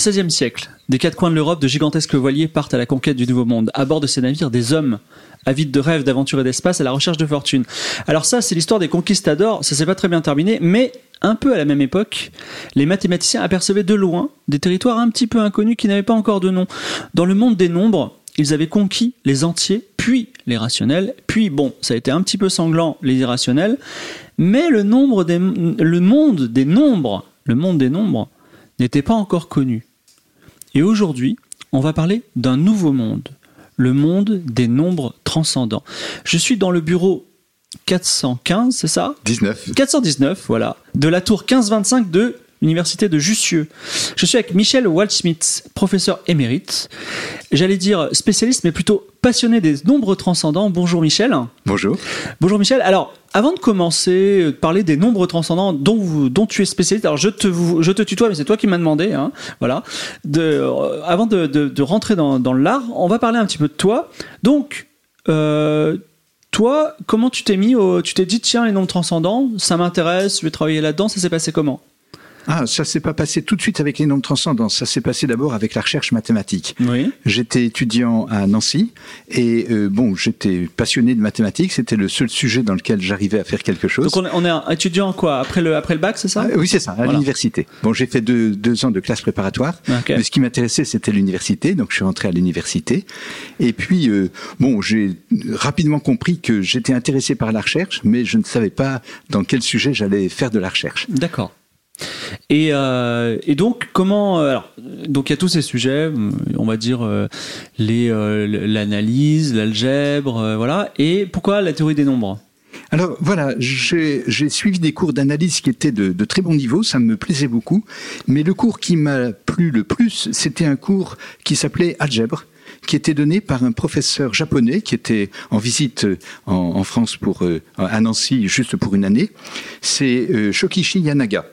XVIe siècle, des quatre coins de l'Europe, de gigantesques voiliers partent à la conquête du Nouveau Monde. À bord de ces navires, des hommes avides de rêves, d'aventures et d'espace à la recherche de fortune. Alors ça, c'est l'histoire des conquistadors. Ça s'est pas très bien terminé, mais un peu à la même époque, les mathématiciens apercevaient de loin des territoires un petit peu inconnus qui n'avaient pas encore de nom. Dans le monde des nombres, ils avaient conquis les entiers, puis les rationnels, puis bon, ça a été un petit peu sanglant les irrationnels, mais le monde des nombres, le monde des nombres n'était pas encore connu. Et aujourd'hui, on va parler d'un nouveau monde, le monde des nombres transcendants. Je suis dans le bureau 415, c'est ça? 19. 419, voilà, de la tour 1525 de l'université de Jussieu. Je suis avec Michel Waldschmidt, professeur émérite. J'allais dire spécialiste, mais plutôt passionné des nombres transcendants. Bonjour Michel. Bonjour. Bonjour Michel. Alors, avant de commencer, de parler des nombres transcendants dont, tu es spécialiste, alors je te, tutoie, mais c'est toi qui m'as demandé, hein, voilà. Euh, avant de, rentrer dans, dans l'art, on va parler un petit peu de toi. Donc, euh, toi, comment tu t'es mis Tu t'es dit, tiens, les nombres transcendants, ça m'intéresse, je vais travailler là-dedans, ça s'est passé comment? Ah, ça s'est pas passé tout de suite avec les nombres transcendants. Ça s'est passé d'abord avec la recherche mathématique. Oui. J'étais étudiant à Nancy et euh, bon, j'étais passionné de mathématiques. C'était le seul sujet dans lequel j'arrivais à faire quelque chose. Donc on est, un étudiant quoi après le après le bac, c'est ça? Ah, oui, c'est ça, à Voilà. l'université. Bon, j'ai fait deux, deux ans de classe préparatoire, Ok. mais ce qui m'intéressait, c'était l'université, donc je suis rentré à l'université. Et puis, euh, bon, j'ai rapidement compris que j'étais intéressé par la recherche, mais je ne savais pas dans quel sujet j'allais faire de la recherche. D'accord. Et, euh, et donc comment euh, donc il y a tous ces sujets, on va dire euh, euh, l'analyse, l'algèbre, voilà. Et pourquoi la théorie des nombres? Alors voilà, j'ai suivi des cours d'analyse qui étaient de, très bon niveau, ça me plaisait beaucoup, mais le cours qui m'a plu le plus, c'était un cours qui s'appelait Algèbre qui était donné par un professeur japonais qui était en visite en, en France pour à Nancy juste pour une année. C'est Shokichi Yanaga.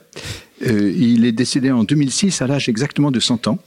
Euh, il est décédé en 2006 à l'âge exactement de 100 ans.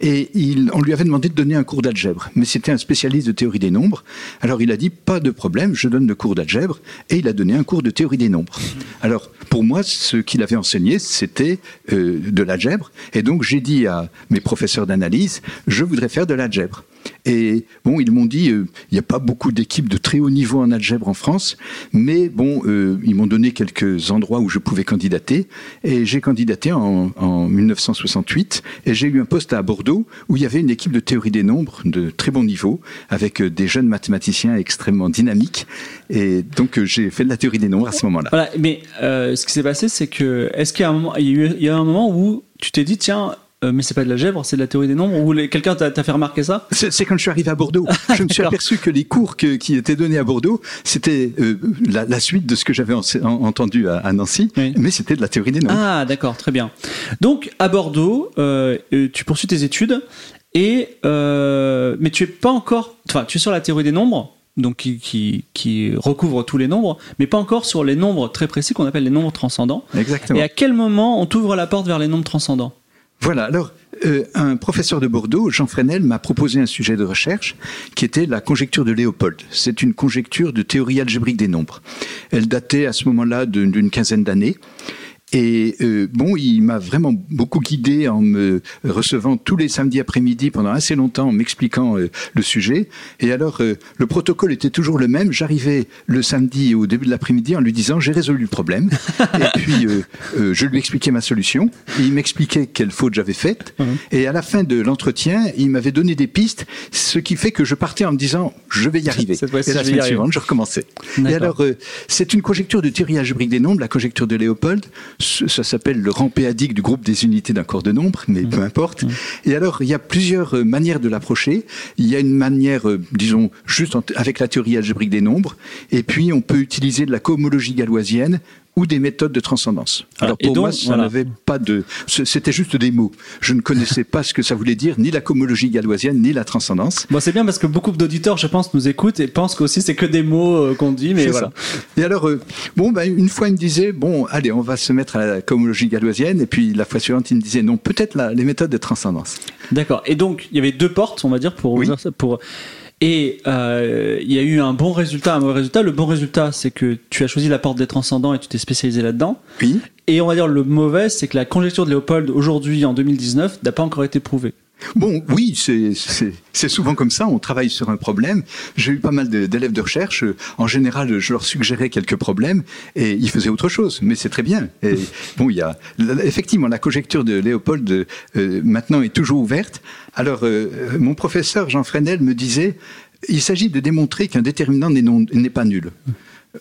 Et il, on lui avait demandé de donner un cours d'algèbre, mais c'était un spécialiste de théorie des nombres. Alors il a dit pas de problème, je donne le cours d'algèbre, et il a donné un cours de théorie des nombres. Alors pour moi, ce qu'il avait enseigné, c'était euh, de l'algèbre, et donc j'ai dit à mes professeurs d'analyse, je voudrais faire de l'algèbre. Et bon, ils m'ont dit, euh, il n'y a pas beaucoup d'équipes de très haut niveau en algèbre en France, mais bon, euh, ils m'ont donné quelques endroits où je pouvais candidater, et j'ai candidaté en, en 1968, et j'ai eu un poste à Bordeaux où il y avait une équipe de théorie des nombres de très bon niveau, avec euh, des jeunes mathématiciens extrêmement dynamiques, et donc j'ai fait de la théorie des nombres à ce moment-là. Voilà. Mais ce qui s'est passé, c'est que est-ce qu'il y a eu y a un moment où tu t'es dit tiens, euh, mais c'est pas de l'algèbre, c'est de la théorie des nombres ou les- quelqu'un t'a fait remarquer ça? C'est quand je suis arrivé à Bordeaux. Je me suis aperçu que les cours que- qui étaient donnés à Bordeaux, c'était euh, la, la suite de ce que j'avais en- en- entendu à, à Nancy, Oui. mais c'était de la théorie des nombres. Ah, d'accord, très bien. Donc, à Bordeaux, euh, tu poursuis tes études, et, mais tu es pas encore. Enfin, tu es sur la théorie des nombres, donc qui, qui, qui recouvre tous les nombres, mais pas encore sur les nombres très précis qu'on appelle les nombres transcendants. Exactement. Et à quel moment on t'ouvre la porte vers les nombres transcendants? Voilà, alors euh, un professeur de Bordeaux, Jean Fresnel, m'a proposé un sujet de recherche qui était la conjecture de Léopold. C'est une conjecture de théorie algébrique des nombres. Elle datait à ce moment-là d'une quinzaine d'années. Et euh, bon, il m'a vraiment beaucoup guidé en me recevant tous les samedis après-midi pendant assez longtemps, en m'expliquant euh, le sujet. Et alors, euh, le protocole était toujours le même. J'arrivais le samedi au début de l'après-midi en lui disant j'ai résolu le problème. et puis, euh, euh, je lui expliquais ma solution. Et il m'expliquait quelle faute j'avais faite. Et à la fin de l'entretien, il m'avait donné des pistes, ce qui fait que je partais en me disant je vais y arriver. Cette et la semaine suivante, je recommençais. Et alors, euh, c'est une conjecture de théorie algébrique des nombres, la conjecture de Léopold. Ça s'appelle le rang péadique du groupe des unités d'un corps de nombre, mais peu importe. Et alors, il y a plusieurs euh, manières de l'approcher. Il y a une manière, euh, disons, juste avec la théorie algébrique des nombres. Et puis, on peut utiliser de la cohomologie galoisienne ou des méthodes de transcendance. Voilà. Alors pour donc, moi, ça voilà. n'avait pas de, c'était juste des mots. Je ne connaissais pas ce que ça voulait dire, ni la cohomologie galloisienne, ni la transcendance. Bon, c'est bien parce que beaucoup d'auditeurs, je pense, nous écoutent et pensent qu'aussi c'est que des mots euh, qu'on dit, mais voilà. ça. Et alors, euh, bon, ben, une fois, il me disait, bon, allez, on va se mettre à la cohomologie galloisienne, et puis la fois suivante, il me disait, non, peut-être les méthodes de transcendance. D'accord. Et donc, il y avait deux portes, on va dire, pour Oui. pour. Et euh, il y a eu un bon résultat, un mauvais résultat. Le bon résultat, c'est que tu as choisi la porte des transcendants et tu t'es spécialisé là-dedans. Oui. Et on va dire le mauvais, c'est que la conjecture de Léopold aujourd'hui, en 2019, n'a pas encore été prouvée. Bon, oui, c'est- souvent comme ça. On travaille sur un problème. J'ai eu pas mal d'élèves de recherche. En général, je leur suggérais quelques problèmes et ils faisaient autre chose. Mais c'est très bien. Et bon, il y a effectivement la conjecture de Léopold euh, maintenant est toujours ouverte. Alors, euh, mon professeur Jean Fresnel me disait, il s'agit de démontrer qu'un déterminant n'est pas nul.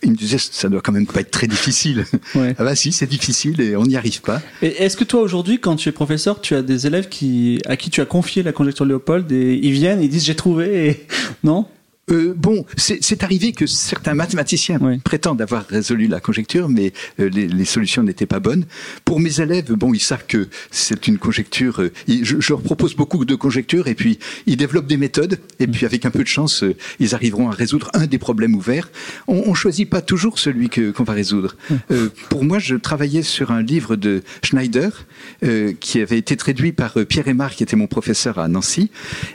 Il me disait, ça doit quand même pas être très difficile. Ouais. Ah bah si, c'est difficile et on n'y arrive pas. Et est-ce que toi, aujourd'hui, quand tu es professeur, tu as des élèves qui, à qui tu as confié la conjecture de Léopold et ils viennent, ils disent j'ai trouvé et. Non? Euh, bon, c'est arrivé que certains mathématiciens Oui. prétendent avoir résolu la conjecture, mais euh, les, les solutions n'étaient pas bonnes. Pour mes élèves, bon, ils savent que c'est une conjecture. euh, je, je leur propose beaucoup de conjectures et puis ils développent des méthodes. Et puis avec un peu de chance, euh, ils arriveront à résoudre un des problèmes ouverts. On, on choisit pas toujours celui que qu'on va résoudre. Euh, pour moi, je travaillais sur un livre de Schneider euh, qui avait été traduit par Pierre Aymar, qui était mon professeur à Nancy.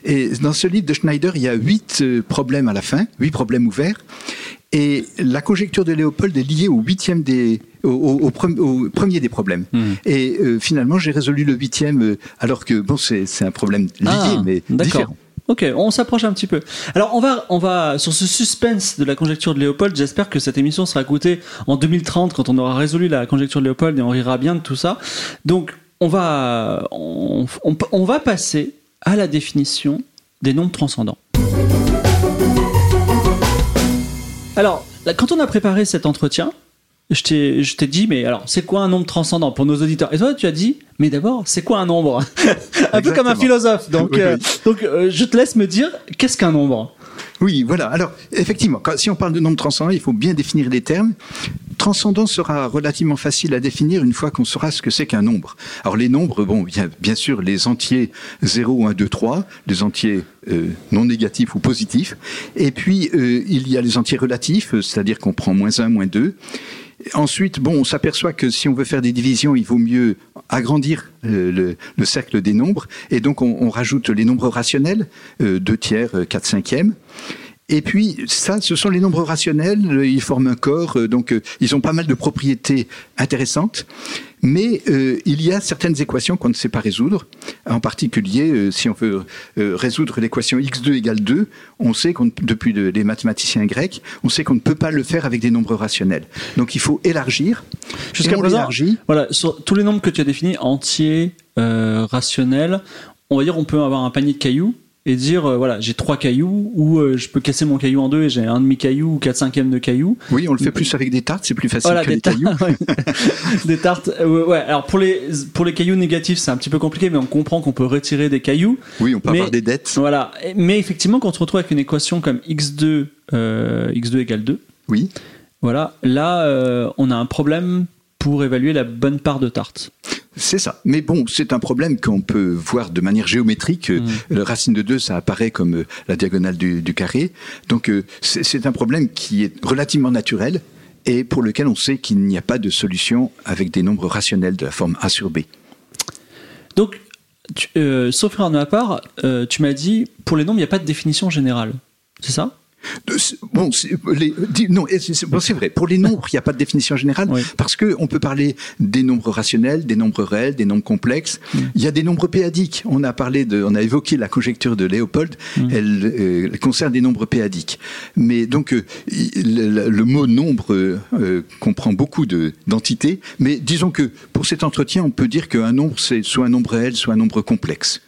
Et dans ce livre de Schneider, il y a huit euh, problèmes à la fin, huit problèmes ouverts. Et la conjecture de Léopold est liée au huitième des, au, au- au pre- au premier des problèmes. Et euh, finalement, j'ai résolu le huitième, euh, alors que bon, c'est un problème lié, Ah, mais différent. Ok, on s'approche un petit peu. Alors on va, on va sur ce suspense de la conjecture de Léopold. J'espère que cette émission sera écoutée en 2030 quand on aura résolu la conjecture de Léopold et on rira bien de tout ça. Donc on va, on, on- on va passer à la définition des nombres transcendants. Là, quand on a préparé cet entretien, je t'ai dit, mais alors, c'est quoi un nombre transcendant pour nos auditeurs? Et toi, tu as dit, mais d'abord, c'est quoi un nombre? Un peu comme un philosophe. Donc, Oui, euh, donc euh, je te laisse me dire, qu'est-ce qu'un nombre? Oui, voilà. Alors, effectivement, si on parle de nombre transcendant, il faut bien définir les termes. Transcendant sera relativement facile à définir une fois qu'on saura ce que c'est qu'un nombre. Alors, les nombres, bon, bien, bien sûr, les entiers 0, 1, 2, 3, les entiers euh, non négatifs ou positifs. Et puis, euh, il y a les entiers relatifs, euh, c'est-à-dire qu'on prend moins 1, moins 2. Ensuite, bon, on s'aperçoit que si on veut faire des divisions, il vaut mieux agrandir euh, le, le cercle des nombres. Et donc, on, rajoute les nombres rationnels, euh, 2 tiers, 4 cinquièmes. Et puis, ça, ce sont les nombres rationnels, ils forment un corps, euh, donc euh, ils ont pas mal de propriétés intéressantes. Mais euh, il y a certaines équations qu'on ne sait pas résoudre. En particulier, euh, si on veut euh, résoudre l'équation x2 égale 2, on sait qu'on, depuis le- les mathématiciens grecs, on sait qu'on ne peut pas le faire avec des nombres rationnels. Donc il faut élargir. Jusqu'à présent, l'élargit. voilà, sur tous les nombres que tu as définis, entiers, rationnels, on va dire, on peut avoir un panier de cailloux et dire, euh, voilà, j'ai trois cailloux, ou euh, je peux casser mon caillou en deux et j'ai un demi-caillou ou quatre cinquièmes de caillou. Oui, on le fait plus avec des tartes, c'est plus facile Voilà, que des cailloux. ouais. des tartes. euh, ouais, alors pour les, pour les cailloux négatifs, c'est un petit peu compliqué, mais on comprend qu'on peut retirer des cailloux. Oui, on peut Mais- avoir des dettes. Voilà. Mais effectivement, quand on se retrouve avec une équation comme x2, euh, x2 égale 2, Oui. voilà, là, on a un problème pour évaluer la bonne part de tarte. C'est ça. Mais bon, c'est un problème qu'on peut voir de manière géométrique. Euh, Le racine de 2, ça apparaît comme euh, la diagonale du, du carré. Donc, euh, c'est c'est un problème qui est relativement naturel et pour lequel on sait qu'il n'y a pas de solution avec des nombres rationnels de la forme A sur B. Donc, tu, euh, sauf erreur de ma part, euh, tu m'as dit, pour les nombres, il n'y a pas de définition générale. C'est ça? De- Bon, les- non, c'est bon, vrai. Pour les nombres, il n'y a pas de définition générale Oui. parce que on peut parler des nombres rationnels, des nombres réels, des nombres complexes. Il y a des nombres péadiques. On a parlé de, on a évoqué la conjecture de Léopold. Elle, euh, elle concerne des nombres péadiques. Mais donc, euh, le, le mot nombre euh, comprend beaucoup de d'entités. Mais disons que pour cet entretien, on peut dire qu'un nombre c'est soit un nombre réel, soit un nombre complexe.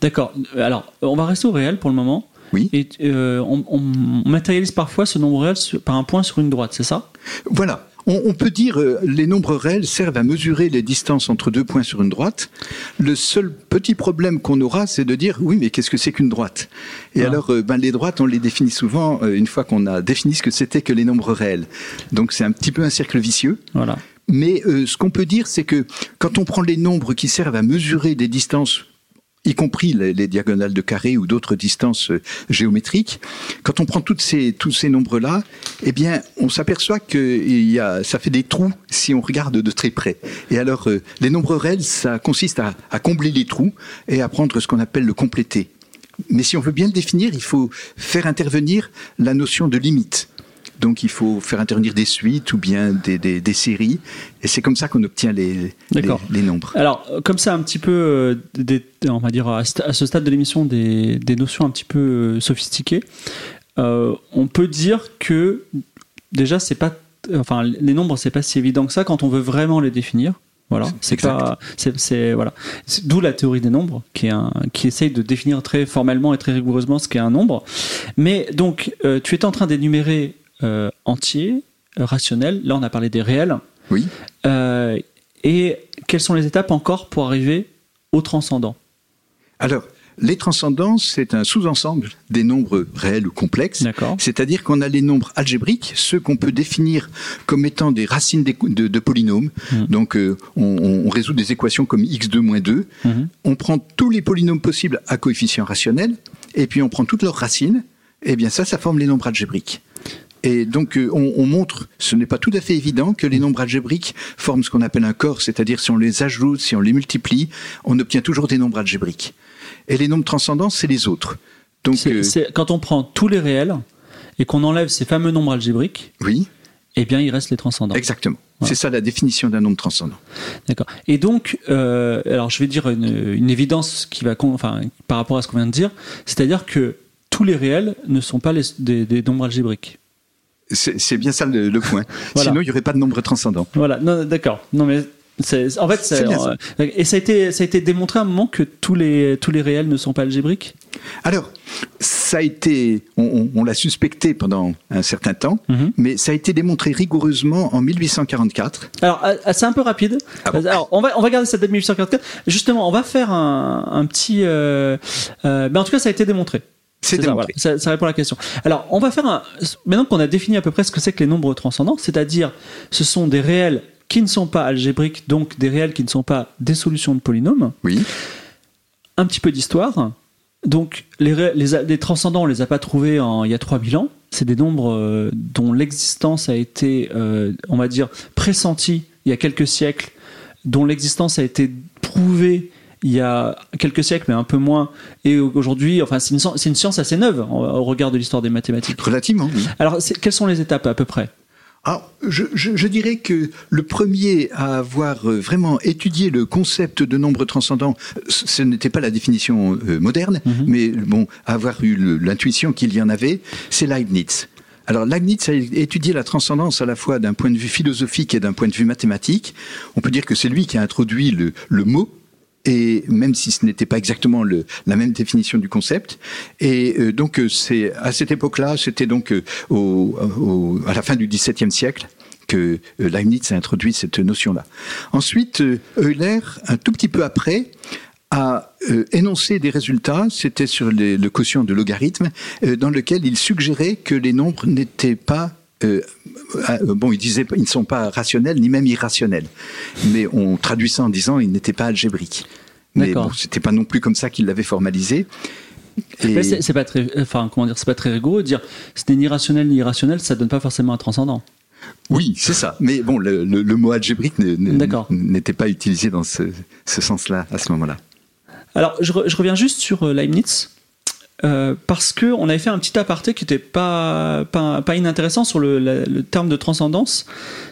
D'accord. Alors, on va rester au réel pour le moment. Oui. Et euh, on, on matérialise parfois ce nombre réel sur- par un point sur une droite, c'est ça? Voilà. on, on peut dire euh, les nombres réels servent à mesurer les distances entre deux points sur une droite. Le seul petit problème qu'on aura, c'est de dire oui, mais qu'est-ce que c'est qu'une droite? Et Ah. alors, euh, ben, les droites, on les définit souvent euh, une fois qu'on a défini ce que c'était que les nombres réels. Donc c'est un petit peu un cercle vicieux. Voilà. Mais euh, ce qu'on peut dire, c'est que quand on prend les nombres qui servent à mesurer des distances, y compris les, les diagonales de carré ou d'autres distances euh, géométriques, quand on prend toutes ces, tous ces nombres-là, eh bien, on s'aperçoit que il y a, ça fait des trous si on regarde de très près. Et alors, euh, les nombres réels, ça consiste à, à combler les trous et à prendre ce qu'on appelle le complété. Mais si on veut bien le définir, il faut faire intervenir la notion de limite. Donc il faut faire intervenir des suites ou bien des, des- des séries. Et c'est comme ça qu'on obtient les, les, nombres. Alors, comme ça, un petit peu, euh, des- on va dire, à ce stade de l'émission, des, des notions un petit peu euh, sophistiquées, euh, on peut dire que déjà, c'est pas, enfin, les nombres, c'est pas si évident que ça quand on veut vraiment les définir. Voilà, c'est pas, c'est, voilà, d'où la théorie des nombres, qui est un, qui essaye de définir très formellement et très rigoureusement ce qu'est un nombre. Mais donc, euh, tu étais en train d'énumérer euh, entiers, euh, rationnels. Là, on a parlé des réels. Oui. Euh, et quelles sont les étapes encore pour arriver au transcendant? Alors, les transcendances, c'est un sous-ensemble des nombres réels ou complexes. D'accord. C'est-à-dire qu'on a les nombres algébriques, ceux qu'on peut définir comme étant des racines de, de polynômes. Mhm. Donc, euh, on, résout des équations comme x2 moins 2. Mhm. On prend tous les polynômes possibles à coefficient rationnel, et puis on prend toutes leurs racines. Et bien ça, ça forme les nombres algébriques. Et donc, euh, on, on montre, ce n'est pas tout à fait évident que les nombres algébriques forment ce qu'on appelle un corps, c'est-à-dire si on les ajoute, si on les multiplie, on obtient toujours des nombres algébriques. Et les nombres transcendants, c'est les autres. Donc, euh, quand on prend tous les réels et qu'on enlève ces fameux nombres algébriques, oui, eh bien, il reste les transcendants. exactement. Voilà. C'est ça la définition d'un nombre transcendant. D'accord. Et donc, euh, alors je vais dire une, une évidence qui va, enfin, par rapport à ce qu'on vient de dire, c'est-à-dire que tous les réels ne sont pas les- des, des nombres algébriques. C'est bien ça le, le point. Voilà. Sinon, il n'y aurait pas de nombre transcendant. Voilà. D'accord. Non, mais en fait, ça. euh, et ça a été, ça a été démontré à un moment que tous les tous les réels ne sont pas algébriques? Alors, ça a été, on, on- on l'a suspecté pendant un certain temps, Mhm. mais ça a été démontré rigoureusement en 1844. Alors, euh, c'est un peu rapide. Ah bon Alors, on va, on va garder cette date 1844. Justement, on va faire un, un petit. Euh, euh, mais en tout cas, ça a été démontré. C'est voilà. ça, ça répond à la question. Alors, on va faire un. Maintenant qu'on a défini à peu près ce que c'est que les nombres transcendants, c'est-à-dire, ce sont des réels qui ne sont pas algébriques, donc des réels qui ne sont pas des solutions de polynômes. Oui. Un petit peu d'histoire. Donc, les, ré- les, a- les transcendants, on les a pas trouvés en, il y a 3000 ans. C'est des nombres euh, dont l'existence a été, euh, on va dire, pressentie il y a quelques siècles, dont l'existence a été prouvée il y a quelques siècles, mais un peu moins. Et aujourd'hui, enfin, c'est une, science- c'est une science assez neuve au regard de l'histoire des mathématiques. Relativement, oui. Alors, quelles sont les étapes à peu près? Alors, je, je- je dirais que le premier à avoir euh, vraiment étudié le concept de nombre transcendant, ce n'était pas la définition euh, moderne, Mhm. mais bon, avoir eu l'intuition qu'il y en avait, c'est Leibniz. Alors Leibniz a étudié la transcendance à la fois d'un point de vue philosophique et d'un point de vue mathématique. On peut dire que c'est lui qui a introduit le, le mot. Et même si ce n'était pas exactement la même définition du concept, et euh, donc euh, c'est à cette époque-là, c'était donc euh, à la fin du XVIIe siècle que Leibniz a introduit cette notion-là. Ensuite, Euler, un tout petit peu après, a énoncé des résultats, c'était sur le quotient de logarithme, dans lequel il suggérait que les nombres n'étaient pas euh, euh, bon, il disait ils ne sont pas rationnels ni même irrationnels, mais on traduit ça en disant ils n'étaient pas algébriques. Mais bon, c'était pas non plus comme ça qu'il l'avait formalisé. Et- c'est pas très, enfin, comment dire, c'est pas très rigoureux de dire c'était ni rationnel ni irrationnel, ça donne pas forcément un transcendant. Oui, c'est ça. Mais bon, le, le- le mot algébrique n'était pas utilisé dans ce, ce sens-là à ce moment-là. Alors, je, re- je reviens juste sur euh, Leibniz. Euh, parce que on avait fait un petit aparté qui était pas, pas, pas inintéressant sur le, la- le terme de transcendance.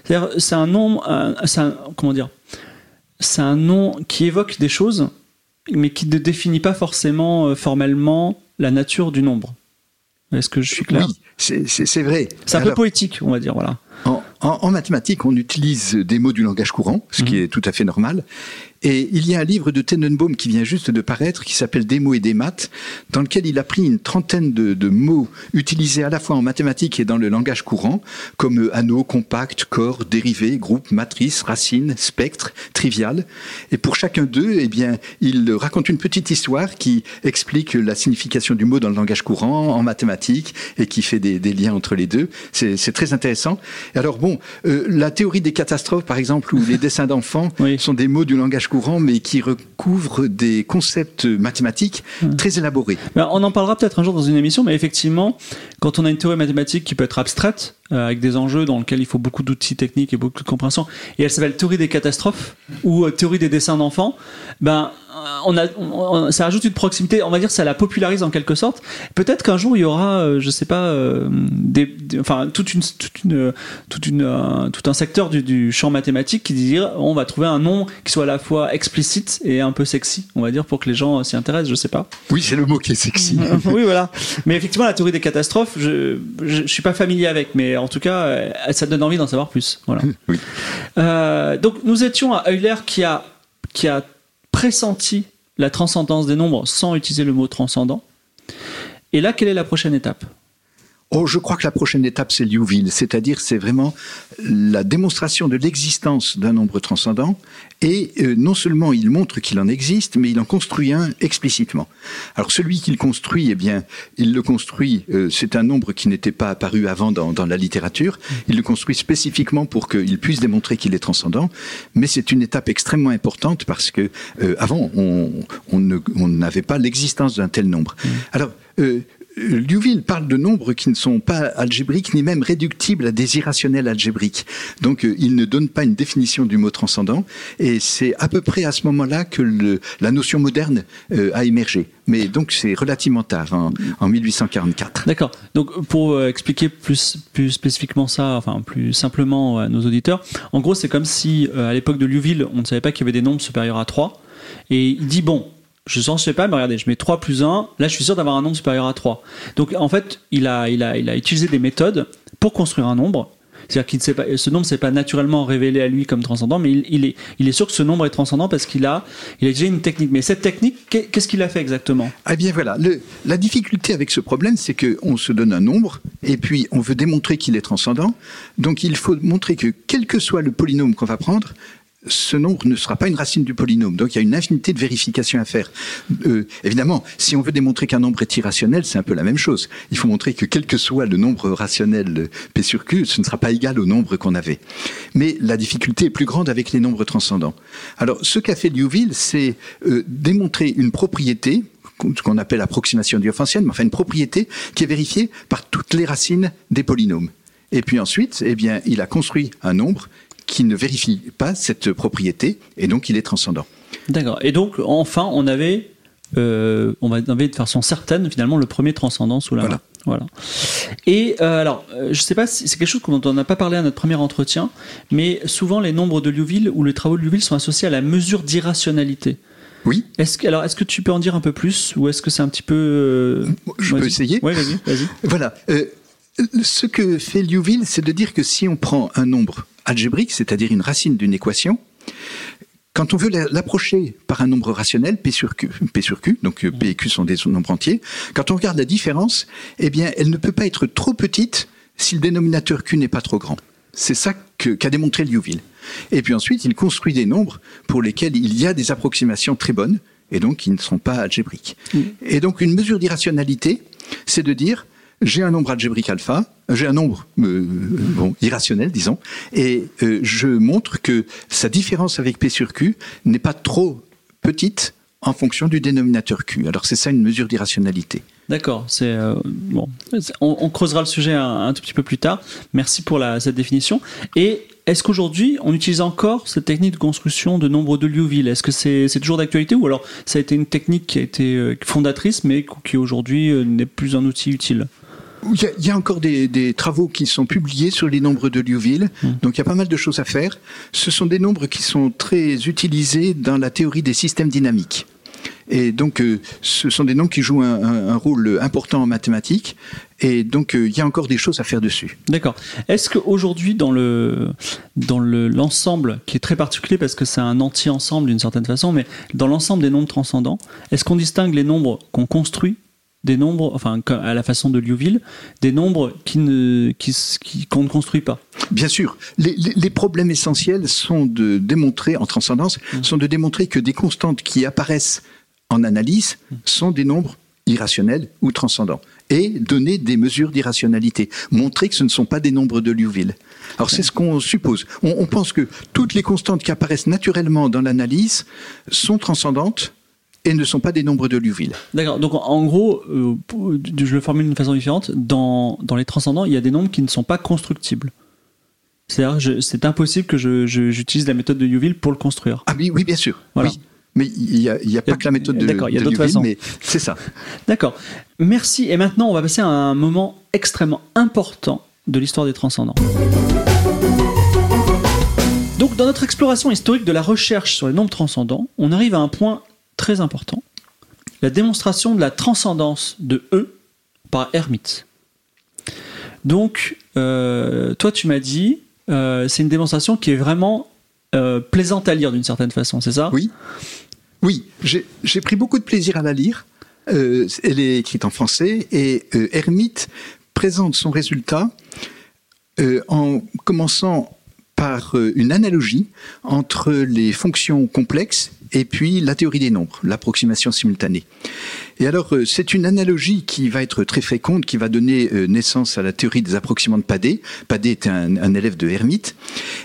C'est-à-dire, c'est un nom, un- un- comment dire, c'est un nom qui évoque des choses, mais qui ne définit pas forcément euh, formellement la nature du nombre. Est-ce que je suis clair? Oui, c'est- vrai. C'est un peu poétique, on va dire, voilà. En, en- en mathématiques, on utilise des mots du langage courant, ce qui Mhm. est tout à fait normal. Et il y a un livre de Tenenbaum qui vient juste de paraître, qui s'appelle Des mots et des maths, dans lequel il a pris une trentaine de, de, mots utilisés à la fois en mathématiques et dans le langage courant, comme anneau, compact, corps, dérivé, groupe, matrice, racine, spectre, trivial. Et pour chacun d'eux, eh bien, il raconte une petite histoire qui explique la signification du mot dans le langage courant, en mathématiques, et qui fait des, des liens entre les deux. C'est très intéressant. Et alors bon, euh, la théorie des catastrophes, par exemple, ou les dessins d'enfants, oui. sont des mots du langage courant, mais qui recouvrent des concepts mathématiques mmh. très élaborés. Ben, on en parlera peut-être un jour dans une émission, mais effectivement, quand on a une théorie mathématique qui peut être abstraite, euh, avec des enjeux dans lesquels il faut beaucoup d'outils techniques et beaucoup de compréhension, et elle s'appelle théorie des catastrophes ou euh, théorie des dessins d'enfants, ben on a, on, ça ajoute une proximité, on va dire, ça la popularise en quelque sorte. Peut-être qu'un jour il y aura, euh, je sais pas, euh, des, des, enfin toute une, toute une, toute une, euh, tout un secteur du, du, champ mathématique qui dire, on va trouver un nom qui soit à la fois explicite et un peu sexy, on va dire, pour que les gens s'y intéressent. Je sais pas. Oui, c'est le mot qui est sexy. oui, voilà. Mais effectivement, la théorie des catastrophes, je, je, je, suis pas familier avec, mais en tout cas, ça donne envie d'en savoir plus. Voilà. Oui. donc nous étions à Euler qui a, qui a pressenti la transcendance des nombres sans utiliser le mot transcendant. Et là, quelle est la prochaine étape? Oh, je crois que la prochaine étape, c'est Liouville, c'est-à-dire c'est vraiment la démonstration de l'existence d'un nombre transcendant, et euh, non seulement il montre qu'il en existe, mais il en construit un explicitement. Alors celui qu'il construit, eh bien, il le construit, euh, c'est un nombre qui n'était pas apparu avant dans, dans, la littérature, il le construit spécifiquement pour qu'il puisse démontrer qu'il est transcendant, mais c'est une étape extrêmement importante parce que euh, avant, on n'avait pas l'existence d'un tel nombre. Alors, euh, Liouville parle de nombres qui ne sont pas algébriques ni même réductibles à des irrationnels algébriques. Donc euh, il ne donne pas une définition du mot transcendant et c'est à peu près à ce moment-là que la notion moderne euh, a émergé. Mais donc c'est relativement tard, en, en 1844. D'accord. Donc pour euh, expliquer plus, plus spécifiquement ça, enfin plus simplement à nos auditeurs, en gros c'est comme si à l'époque de Liouville on ne savait pas qu'il y avait des nombres supérieurs à 3 et il dit bon je ne sais pas, mais regardez, je mets 3 plus 1, là je suis sûr d'avoir un nombre supérieur à 3. Donc en fait, il a, il a, il a utilisé des méthodes pour construire un nombre. C'est-à-dire pas, ce nombre ne s'est pas naturellement révélé à lui comme transcendant, mais il, est, il est sûr que ce nombre est transcendant parce qu'il a, il a déjà une technique. Mais cette technique, qu'est-ce qu'il a fait exactement? Eh bien voilà, la difficulté avec ce problème, c'est qu'on se donne un nombre et puis on veut démontrer qu'il est transcendant. Donc il faut montrer que quel que soit le polynôme qu'on va prendre, ce nombre ne sera pas une racine du polynôme. Donc il y a une infinité de vérifications à faire. Euh, évidemment, si on veut démontrer qu'un nombre est irrationnel, c'est un peu la même chose. Il faut montrer que quel que soit le nombre rationnel P sur Q, ce ne sera pas égal au nombre qu'on avait. Mais la difficulté est plus grande avec les nombres transcendants. Alors ce qu'a fait Liouville, c'est euh, démontrer une propriété ce qu'on appelle approximation diophantienne, mais enfin une propriété qui est vérifiée par toutes les racines des polynômes. Et puis ensuite, eh bien, il a construit un nombre qui ne vérifie pas cette propriété et donc il est transcendant. D'accord. Et donc enfin on avait, euh, on avait de façon certaine finalement le premier transcendant sous la voilà. main. Voilà. Et euh, alors, euh, je sais pas si c'est quelque chose dont on n'a pas parlé à notre premier entretien, mais souvent les nombres de Liouville ou les travaux de Liouville sont associés à la mesure d'irrationalité. Oui. Est-ce que, alors, est-ce que tu peux en dire un peu plus ou est-ce que c'est un petit peu. Euh... Je peux essayer. Oui, vas-y. Voilà. Euh, ce que fait Liouville, c'est de dire que si on prend un nombre algébrique, c'est-à-dire une racine d'une équation, quand on veut l'approcher par un nombre rationnel, P sur Q, P sur Q, donc P et Q sont des nombres entiers, quand on regarde la différence, eh bien, elle ne peut pas être trop petite si le dénominateur Q n'est pas trop grand. C'est ça qu'a qu démontré Liouville. Et puis ensuite, il construit des nombres pour lesquels il y a des approximations très bonnes, et donc qui ne sont pas algébriques. Mmh. Et donc, une mesure d'irrationalité, c'est de dire, j'ai un nombre algébrique alpha, j'ai un nombre euh, bon, irrationnel, disons, et euh, je montre que sa différence avec P sur Q n'est pas trop petite en fonction du dénominateur Q. Alors c'est ça une mesure d'irrationalité. D'accord, c'est euh, bon. On, creusera le sujet un, tout petit peu plus tard. Merci pour cette définition. Et est-ce qu'aujourd'hui on utilise encore cette technique de construction de nombres de Liouville Est-ce que c'est toujours d'actualité ou alors ça a été une technique qui a été fondatrice mais qui aujourd'hui n'est plus un outil utile? Il y, a, il y, a, encore des, des, travaux qui sont publiés sur les nombres de Liouville, mmh. donc il y a pas mal de choses à faire. Ce sont des nombres qui sont très utilisés dans la théorie des systèmes dynamiques. Et donc, euh, ce sont des nombres qui jouent un, un- un rôle important en mathématiques. Et donc, euh, il y a encore des choses à faire dessus. D'accord. Est-ce qu'aujourd'hui, dans le dans le- l'ensemble, qui est très particulier parce que c'est un anti-ensemble d'une certaine façon, mais dans l'ensemble des nombres transcendants, est-ce qu'on distingue les nombres qu'on construit des nombres, enfin à la façon de Liouville, des nombres qui ne qui, qu'on ne construit pas Bien sûr, les, les- les problèmes essentiels sont de démontrer, en transcendance, sont de démontrer que des constantes qui apparaissent en analyse sont des nombres irrationnels ou transcendants. Et donner des mesures d'irrationalité. Montrer que ce ne sont pas des nombres de Liouville. Alors c'est ce qu'on suppose. On, on pense que toutes les constantes qui apparaissent naturellement dans l'analyse sont transcendantes et ne sont pas des nombres de Liouville. D'accord. Donc en- gros, euh, je le formule d'une façon différente. Dans, dans les transcendants, il y a des nombres qui ne sont pas constructibles. C'est-à-dire, c'est impossible que j'utilise la méthode de Liouville pour le construire. Ah oui, oui bien sûr. Voilà. Oui. Mais il n'y a, il y a pas que la méthode de, D'accord, il y a d'autres façons. mais c'est ça. D'accord. Merci. Et maintenant, on va passer à un moment extrêmement important de l'histoire des transcendants. Donc, dans notre exploration historique de la recherche sur les nombres transcendants, on arrive à un point très important la démonstration de la transcendance de E par Hermite. Donc, euh, toi, tu m'as dit, euh, c'est une démonstration qui est vraiment euh, plaisante à lire d'une certaine façon, c'est ça? Oui. Oui, j'ai pris beaucoup de plaisir à la lire. Elle est écrite en français et Hermite présente son résultat en commençant par une analogie entre les fonctions complexes et puis la théorie des nombres, l'approximation simultanée. Et alors, euh, c'est une analogie qui va être très féconde, qui va donner euh, naissance à la théorie des approximants de Padé. Padé était un, élève de Hermite.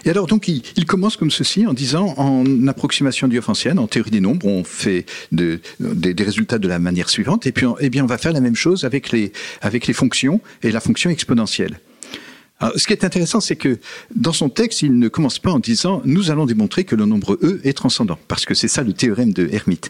Et alors, donc, il, commence comme ceci en disant, en approximation diophantienne, en théorie des nombres, on fait de- des, des résultats de la manière suivante, et puis, on- eh bien, on va faire la même chose avec les, avec les fonctions et la fonction exponentielle. Alors, ce qui est intéressant, c'est que dans son texte, il ne commence pas en disant nous allons démontrer que le nombre E est transcendant, parce que c'est ça le théorème de Hermite.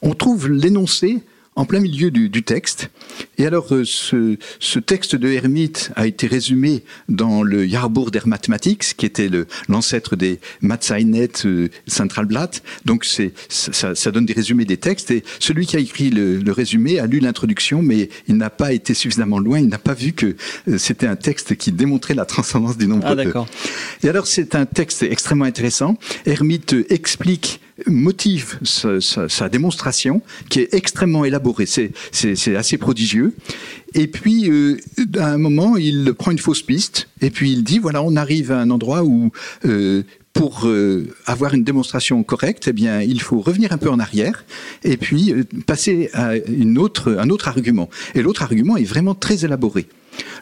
On trouve l'énoncé en plein milieu du, du texte. Et alors, euh, ce, ce texte de Hermite a été résumé dans le Jahrbuch der Mathematics, qui était l'ancêtre des Matzeinet euh, Centralblatt. Donc, c'est, ça, ça donne des résumés des textes. Et celui qui a écrit le, le résumé a lu l'introduction, mais il n'a pas été suffisamment loin. Il n'a pas vu que euh, c'était un texte qui démontrait la transcendance du nombre Ah, d'accord. Et alors, c'est un texte extrêmement intéressant. Hermite explique, motive sa, démonstration, qui est extrêmement élaborée. C'est assez prodigieux. Et puis, euh, à un moment, il prend une fausse piste, et puis il dit, voilà, on arrive à un endroit où... euh, pour euh, avoir une démonstration correcte, eh bien, il faut revenir un peu en arrière et puis euh, passer à une autre, un autre argument. Et l'autre argument est vraiment très élaboré.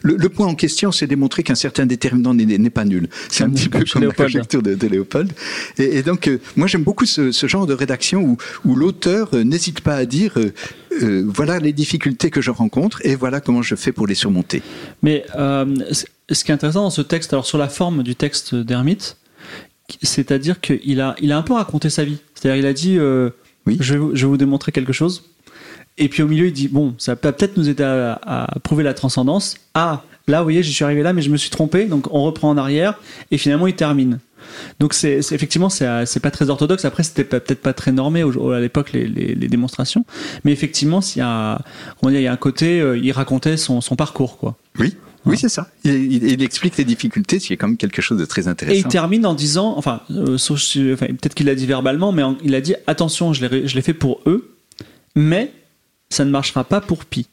Le, le point en question, c'est démontrer qu'un certain déterminant n'est pas nul. C'est un petit peu comme comme la Léopold. conjecture de, de Léopold. Et, et donc, euh, moi, j'aime beaucoup ce, ce genre de rédaction où, où l'auteur euh, n'hésite pas à dire euh, euh, voilà les difficultés que je rencontre et voilà comment je fais pour les surmonter. Mais euh, ce qui est intéressant dans ce texte, alors sur la forme du texte d'Hermite, c'est-à-dire qu'il a, il a un peu raconté sa vie. C'est-à-dire il a dit, euh, Oui. je, vais, vous- je vais vous démontrer quelque chose. Et puis au milieu, il dit, bon, ça peut peut-être nous aider à, à prouver la transcendance. Ah, là, vous voyez, j'y suis arrivé là, mais je me suis trompé. Donc on reprend en arrière. Et finalement, il termine. Donc c'est effectivement c'est pas très orthodoxe. Après c'était peut-être pas très normé au- à l'époque les, les- les démonstrations, mais effectivement s'il y a il y a un côté euh, il racontait son, son parcours quoi. Oui, oui, c'est ça. Il, il- il explique les difficultés, ce qui est quand même quelque chose de très Et il intéressant. termine en disant, enfin, euh, enfin, peut-être qu'il l'a dit verbalement, mais en- il a dit attention, je l'ai fait pour eux, mais ça ne marchera pas pour pi.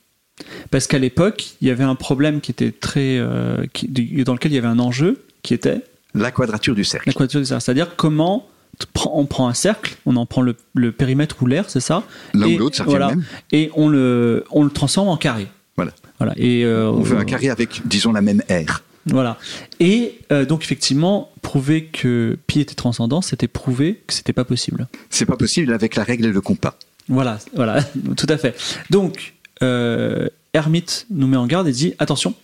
Parce qu'à l'époque, il y avait un problème qui était très, euh, qui- dans lequel il y avait un enjeu qui était La quadrature du cercle. la quadrature du cercle. C'est-à-dire comment on prend un cercle, on en prend le, le périmètre ou l'air, c'est ça? L'un ou l'autre, voilà. Et on le, on le transforme en carré. Voilà. Et euh, On veut un carré avec, disons, la même aire. Voilà. Et euh, donc effectivement, prouver que pi était transcendant, c'était prouver que c'était pas possible. C'est pas possible avec la règle et le compas. Voilà, voilà, tout à fait. Donc, euh, Hermite nous met en garde et dit attention,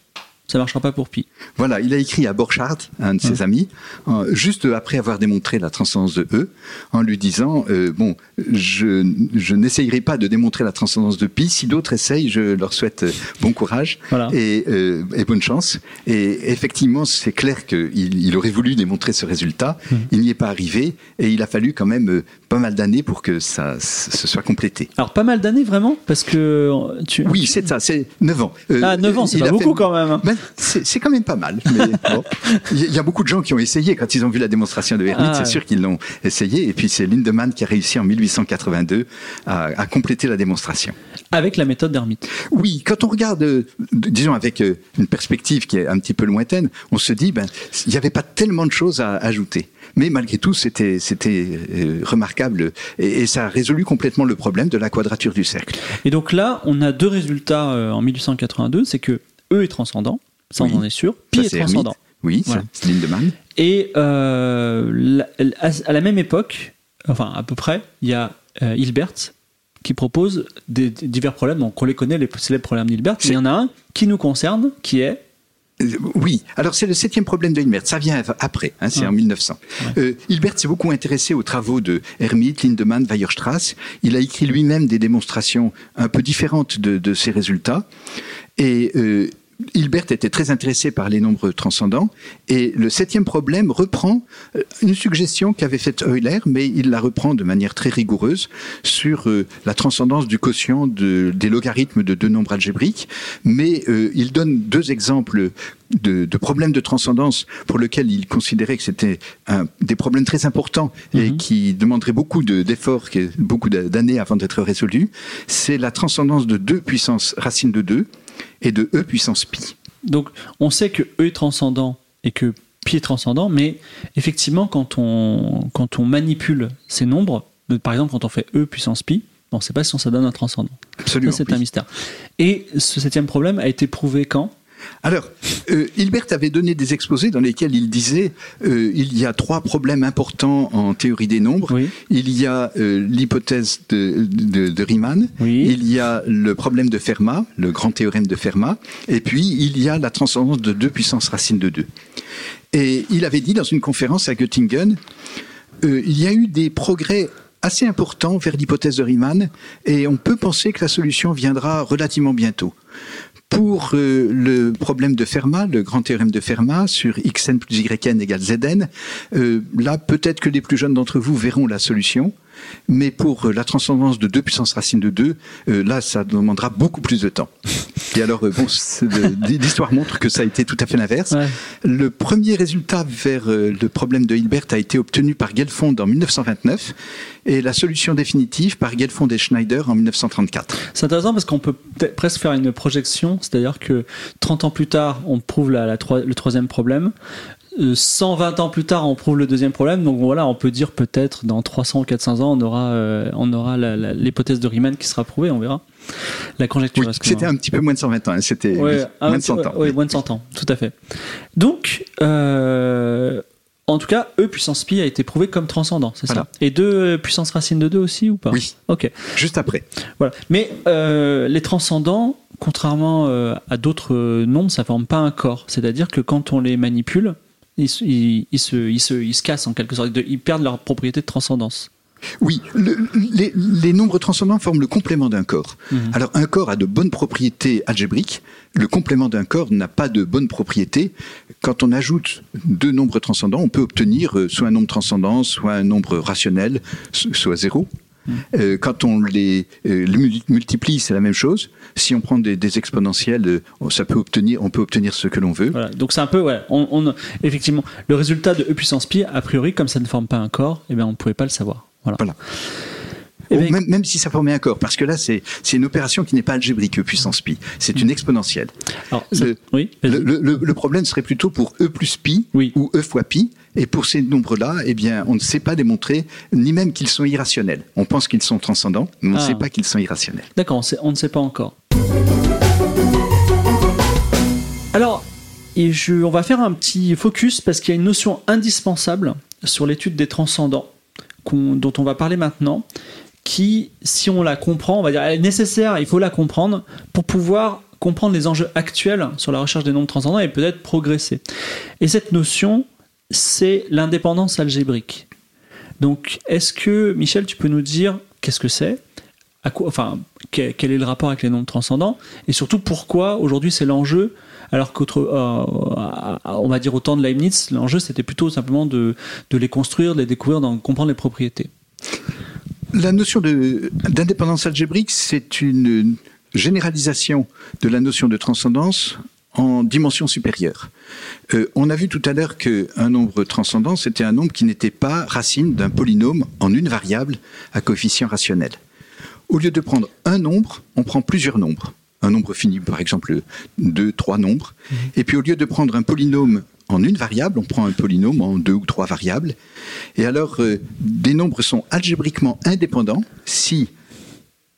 ça marchera pas pour pi. Voilà, il a écrit à Borchardt, un de ses amis, euh, juste après avoir démontré la transcendance de E, en lui disant euh, bon, je, je n'essayerai pas de démontrer la transcendance de pi. Si d'autres essayent, je leur souhaite euh, bon courage Voilà. et, euh, et bonne chance. Et effectivement, c'est clair qu'il il aurait voulu démontrer ce résultat. Mmh. Il n'y est pas arrivé, et il a fallu quand même pas mal d'années pour que ça se soit complété. Alors pas mal d'années vraiment? Parce que tu Oui, c'est ça, c'est 9 ans. Ah, 9 ans, c'est pas fait- beaucoup quand même. Ben, c'est quand même pas mal. bon. Il y- a beaucoup de gens qui ont essayé quand ils ont vu la démonstration de Hermite. Ah, c'est ouais. sûr qu'ils l'ont essayé. Et puis c'est Lindemann qui a réussi en 1882 à, à compléter la démonstration. avec la méthode d'Hermite. Oui, quand on regarde, euh, disons avec euh, une perspective qui est un petit peu lointaine, on se dit, ben, il n'y avait pas tellement de choses à ajouter. Mais malgré tout, c'était c'était euh, remarquable et, et ça a résolu complètement le problème de la quadrature du cercle. Et donc là, on a deux résultats en 1882, c'est que E est transcendant, ça Oui. on en est sûr, Pi Ça, est transcendant. Oui, Voilà. c'est Lindemann. Et euh, la- à, à la même époque, enfin à peu près, il y a euh, Hilbert qui propose des, des divers problèmes. Donc on les connaît, les célèbres problèmes d'Hilbert. Il y en a un qui nous concerne, qui est Euh, Oui, alors c'est le septième problème de Hilbert. Ça vient après, hein, c'est en 1900. Euh, Hilbert s'est beaucoup intéressé aux travaux de Hermite, Lindemann, Weierstrass. Il a écrit lui-même des démonstrations un peu différentes de, de ces résultats. Et euh, Hilbert était très intéressé par les nombres transcendants. Et le septième problème reprend euh, une suggestion qu'avait faite Euler, mais il la reprend de manière très rigoureuse sur euh, la transcendance du quotient de- des logarithmes de deux nombres algébriques. Mais euh, il donne deux exemples de, de problèmes de transcendance pour lesquels il considérait que c'était des problèmes très importants et Mhm. qui demanderaient beaucoup de- d'efforts, beaucoup d'a- d'années avant d'être résolus. C'est la transcendance de 2 puissance racine de 2 et de e puissance pi. donc on sait que E est transcendant et que Pi est transcendant, mais effectivement quand on quand on manipule ces nombres, par exemple quand on fait E puissance Pi, on ne sait pas si ça donne un transcendant. Absolument. C'est un mystère. Et ce septième problème a été prouvé quand? Alors, euh, Hilbert avait donné des exposés dans lesquels il disait euh, il y a trois problèmes importants en théorie des nombres. Oui. Il y a euh, l'hypothèse de, de, de Riemann, Oui. il y a le problème de Fermat, le grand théorème de Fermat, et puis il y a la transcendance de 2 puissance racine de 2. Et il avait dit dans une conférence à Göttingen, il y a eu des progrès assez importants vers l'hypothèse de Riemann, et on peut penser que la solution viendra relativement bientôt. Pour euh, le problème de Fermat, le grand théorème de Fermat sur xn plus yn égale zn, euh, là peut-être que les plus jeunes d'entre vous verront la solution, mais pour euh, la transcendance de 2 puissance racine de 2, euh, là ça demandera beaucoup plus de temps. Et alors, euh, bon, l'histoire montre que ça a été tout à fait l'inverse. Ouais. Le premier résultat vers le problème de Hilbert a été obtenu par Gelfond en 1929 et la solution définitive par Gelfond et Schneider en 1934. C'est intéressant parce qu'on peut presque faire une projection, c'est-à-dire que 30 ans plus tard, on prouve la, la troi- le troisième problème. Euh, 120 ans plus tard, on prouve le deuxième problème. Donc voilà, on peut dire peut-être dans 300 ou 400 ans, on aura, euh, on aura l'hypothèse de Riemann qui sera prouvée, on verra. La conjecture. Oui, c'était un petit peu moins de 120 ans, hein, c'était Ouais, oui, un moins de petit- 100 ans. ouais, moins de 100 ans, tout à fait. Donc, euh, en tout cas, E puissance pi a été prouvé comme transcendant, c'est Voilà. ça Et 2 puissance racine de 2 aussi ou pas Oui. Ok. Juste après. Voilà. Mais euh, les transcendants, contrairement euh, à d'autres euh, nombres, ça forme pas un corps. C'est-à-dire que quand on les manipule, ils, se- ils- ils se, ils, se, ils se cassent en quelque sorte. Ils perdent leur propriété de transcendance. Oui, le- les, les nombres transcendants forment le complément d'un corps. Mhm. Alors un corps a de bonnes propriétés algébriques, le complément d'un corps n'a pas de bonnes propriétés. Quand on ajoute deux nombres transcendants, on peut obtenir euh, soit un nombre transcendant, soit un nombre rationnel, so- soit zéro. Euh, quand on les, euh, les multiplie, c'est la même chose. Si on prend des, des exponentielles, euh, ça peut obtenir, on peut obtenir ce que l'on veut. Voilà. Donc c'est un peu, ouais, on, on- effectivement, le résultat de E puissance pi, a priori, comme ça ne forme pas un corps, eh bien, on ne pouvait pas le savoir. Voilà. Voilà. Eh ben, même, même si ça formait un corps, parce que là, c'est une opération qui n'est pas algébrique, E puissance pi. C'est une exponentielle. alors, ça- le- oui, vas-y. Le, le- le- le problème serait plutôt pour E plus pi Oui. ou E fois pi. Et pour ces nombres-là, eh bien, on ne sait pas démontrer ni même qu'ils sont irrationnels. On pense qu'ils sont transcendants, mais on ne Ah. sait pas qu'ils sont irrationnels. D'accord, on, ne sait pas encore. Alors, et je- on va faire un petit focus parce qu'il y a une notion indispensable sur l'étude des transcendants dont on va parler maintenant, qui, si on la comprend, on va dire, elle est nécessaire, il faut la comprendre pour pouvoir comprendre les enjeux actuels sur la recherche des nombres transcendants et peut-être progresser. Et cette notion, c'est l'indépendance algébrique. Donc, est-ce que, Michel, tu peux nous dire qu'est-ce que c'est? Enfin, quel est le rapport avec les nombres transcendants? Et surtout, pourquoi aujourd'hui c'est l'enjeu alors qu'autre, euh, on va dire au temps de Leibniz, l'enjeu c'était plutôt simplement de, les construire, de les découvrir, d'en comprendre les propriétés? La notion d'indépendance algébrique, c'est une généralisation de la notion de transcendance en dimension supérieure. Euh, on a vu tout à l'heure qu'un nombre transcendant, c'était un nombre qui n'était pas racine d'un polynôme en une variable à coefficient rationnel. Au lieu de prendre un nombre, on prend plusieurs nombres. Un nombre fini, par exemple, deux, trois nombres. Mhm. Et puis au lieu de prendre un polynôme en une variable, on prend un polynôme en deux ou trois variables. Et alors, euh, des nombres sont algébriquement indépendants si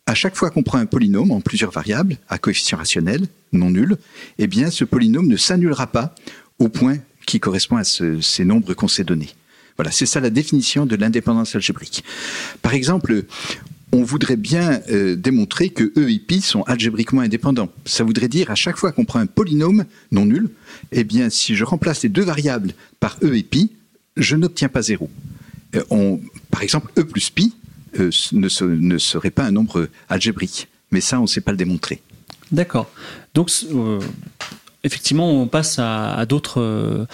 à chaque fois qu'on prend un polynôme en plusieurs variables, à coefficient rationnel, non nul, eh bien ce polynôme ne s'annulera pas au point qui correspond à ces nombres qu'on s'est donnés. Voilà, c'est ça la définition de l'indépendance algébrique. Par exemple, on voudrait bien euh, démontrer que E et pi sont algébriquement indépendants. Ça voudrait dire à chaque fois qu'on prend un polynôme non nul, eh bien si je remplace les deux variables par E et pi, je n'obtiens pas zéro. Euh, par exemple, E plus pi, euh, ne, serait pas un nombre algébrique. Mais ça, on ne sait pas le démontrer. D'accord. Donc, euh, effectivement, on passe à, d'autres. Euh,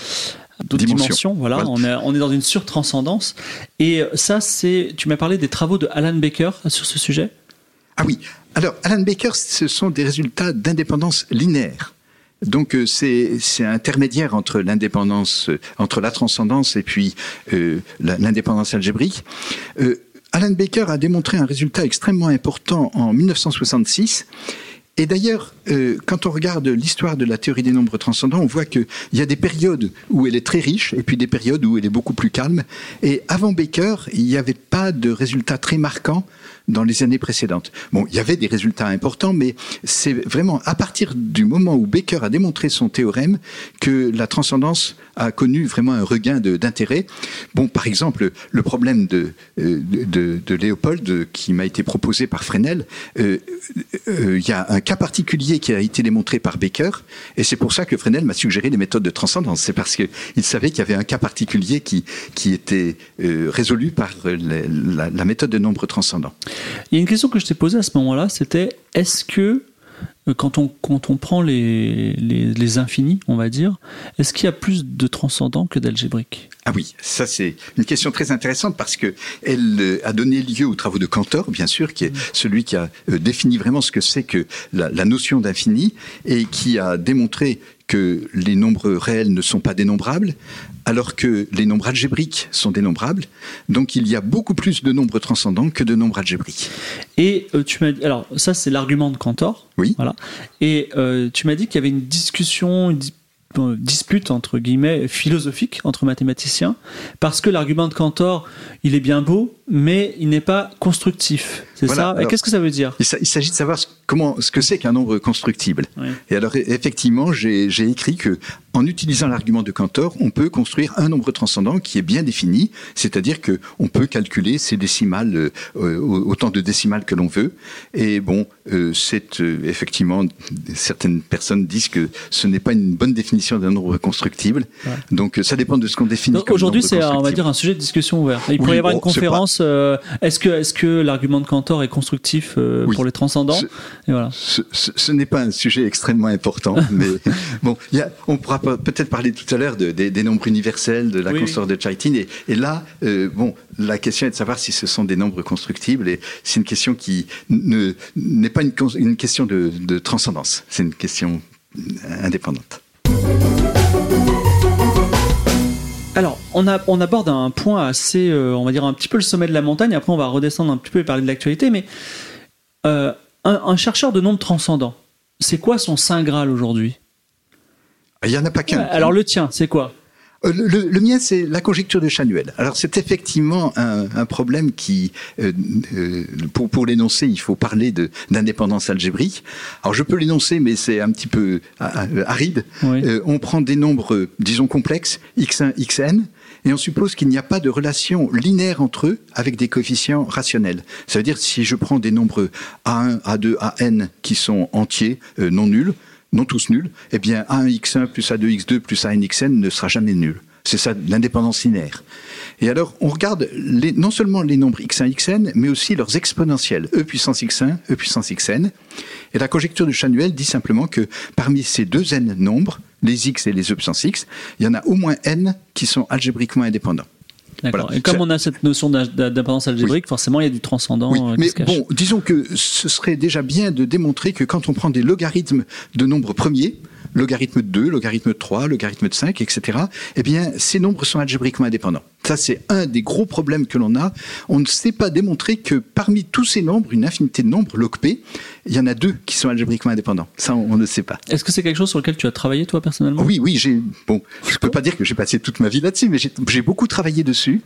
dimensions. Voilà, On, est, on est dans une surtranscendance. Et ça, c'est. Tu m'as parlé des travaux de Alan Baker sur ce sujet? Ah oui. Alors, Alan Baker, ce sont des résultats d'indépendance linéaire. Donc c'est intermédiaire entre l'indépendance, entre la transcendance et puis l'indépendance algébrique. Alan Baker a démontré un résultat extrêmement important en 1966. Et d'ailleurs, euh, quand on regarde l'histoire de la théorie des nombres transcendants, on voit qu'il y a des périodes où elle est très riche et puis des périodes où elle est beaucoup plus calme. Et avant Baker, il n'y avait pas de résultats très marquants dans les années précédentes. Bon, il y avait des résultats importants, mais c'est vraiment à partir du moment où Baker a démontré son théorème que la transcendance a connu vraiment un regain d'intérêt. Bon, par exemple, le problème de, euh, de, de Léopold qui m'a été proposé par Fresnel, euh, euh, il y a un cas particulier qui a été démontré par Baker, et c'est pour ça que Fresnel m'a suggéré les méthodes de transcendance. C'est parce qu'il savait qu'il y avait un cas particulier qui, qui était résolu par la, la méthode de nombre transcendant. Il y a une question que je t'ai posée à ce moment-là, c'était est-ce que quand on, quand on prend les, les, infinis, on va dire, est-ce qu'il y a plus de transcendants que d'algébriques? Ah oui, ça c'est une question très intéressante parce que elle euh, a donné lieu aux travaux de Cantor, bien sûr, qui est mm. celui qui a euh, défini vraiment ce que c'est que la, la notion d'infini et qui a démontré que les nombres réels ne sont pas dénombrables, alors que les nombres algébriques sont dénombrables. Donc il y a beaucoup plus de nombres transcendants que de nombres algébriques. Et euh, tu m'as alors ça c'est l'argument de Cantor. Oui. Voilà. Et euh, tu m'as dit qu'il y avait une discussion, une dispute entre guillemets philosophique entre mathématiciens parce que l'argument de Cantor il est bien beau mais il n'est pas constructif. C'est ça? Et qu'est-ce que ça veut dire? il s'agit de savoir comment ce que c'est qu'un nombre constructible. Et alors effectivement j'ai écrit que en utilisant l'argument de Cantor, on peut construire un nombre transcendant qui est bien défini, c'est-à-dire que on peut calculer ces décimales euh, autant de décimales que l'on veut. Et bon, euh, c'est euh, effectivement certaines personnes disent que ce n'est pas une bonne définition d'un nombre constructible. Donc ça dépend de ce qu'on définit. Aujourd'hui, c'est on va dire un sujet de discussion ouvert. Il pourrait y avoir une conférence. est-ce que est-ce que l'argument de Cantor est constructif pour les transcendants Et voilà. Ce, ce, n'est pas un sujet extrêmement important, mais bon, y a, on pourra peut-être parler tout à l'heure des, nombres universels, de la constante de Chaitin. Et, là, euh, bon, la question est de savoir si ce sont des nombres constructibles. Et c'est une question qui n'est pas une, question de, transcendance. C'est une question indépendante. Alors, on, a, on, aborde un point assez, euh, on va dire un petit peu le sommet de la montagne. Après, on va redescendre un petit peu et parler de l'actualité. Mais euh, un, un, chercheur de nombres transcendants, c'est quoi son saint graal aujourd'hui? Il n'y en a pas qu'un. Alors le tien, c'est quoi? Euh, le, mien, c'est la conjecture de Chanuel. Alors, c'est effectivement un, problème qui, euh, euh, pour, pour l'énoncer, il faut parler d'indépendance algébrique. Alors, je peux l'énoncer, mais c'est un petit peu aride. on prend des nombres, disons complexes, x1, xn, et on suppose qu'il n'y a pas de relation linéaire entre eux avec des coefficients rationnels. Ça veut dire si je prends des nombres A1, A2, AN qui sont entiers, euh, non nuls, non tous nuls, eh bien A1x1 plus A2x2 plus ANxn ne sera jamais nul. C'est ça l'indépendance linéaire. Et alors, on regarde les, non seulement les nombres x1, xn, mais aussi leurs exponentiels, e puissance x1, e puissance xn. Et la conjecture de Chanuel dit simplement que parmi ces deux n nombres, les x et les e puissance x, il y en a au moins n qui sont algébriquement indépendants. D'accord. Et comme on a cette notion d'indépendance algébrique, forcément, il y a du transcendant. Oui, euh, mais bon, disons que ce serait déjà bien de démontrer que quand on prend des logarithmes de nombres premiers, logarithme de 2, logarithme de 3, logarithme de 5, etc., eh bien, ces nombres sont algébriquement indépendants. Ça, c'est un des gros problèmes que l'on a. On ne sait pas démontrer que parmi tous ces nombres, une infinité de nombres, log P, il y en a deux qui sont algébriquement indépendants. Ça, on, on ne sait pas. Est-ce que c'est quelque chose sur lequel tu as travaillé, toi, personnellement? Oui, oui, j'ai, bon, je peux pas dire que j'ai passé toute ma vie là-dessus, mais j'ai beaucoup travaillé dessus.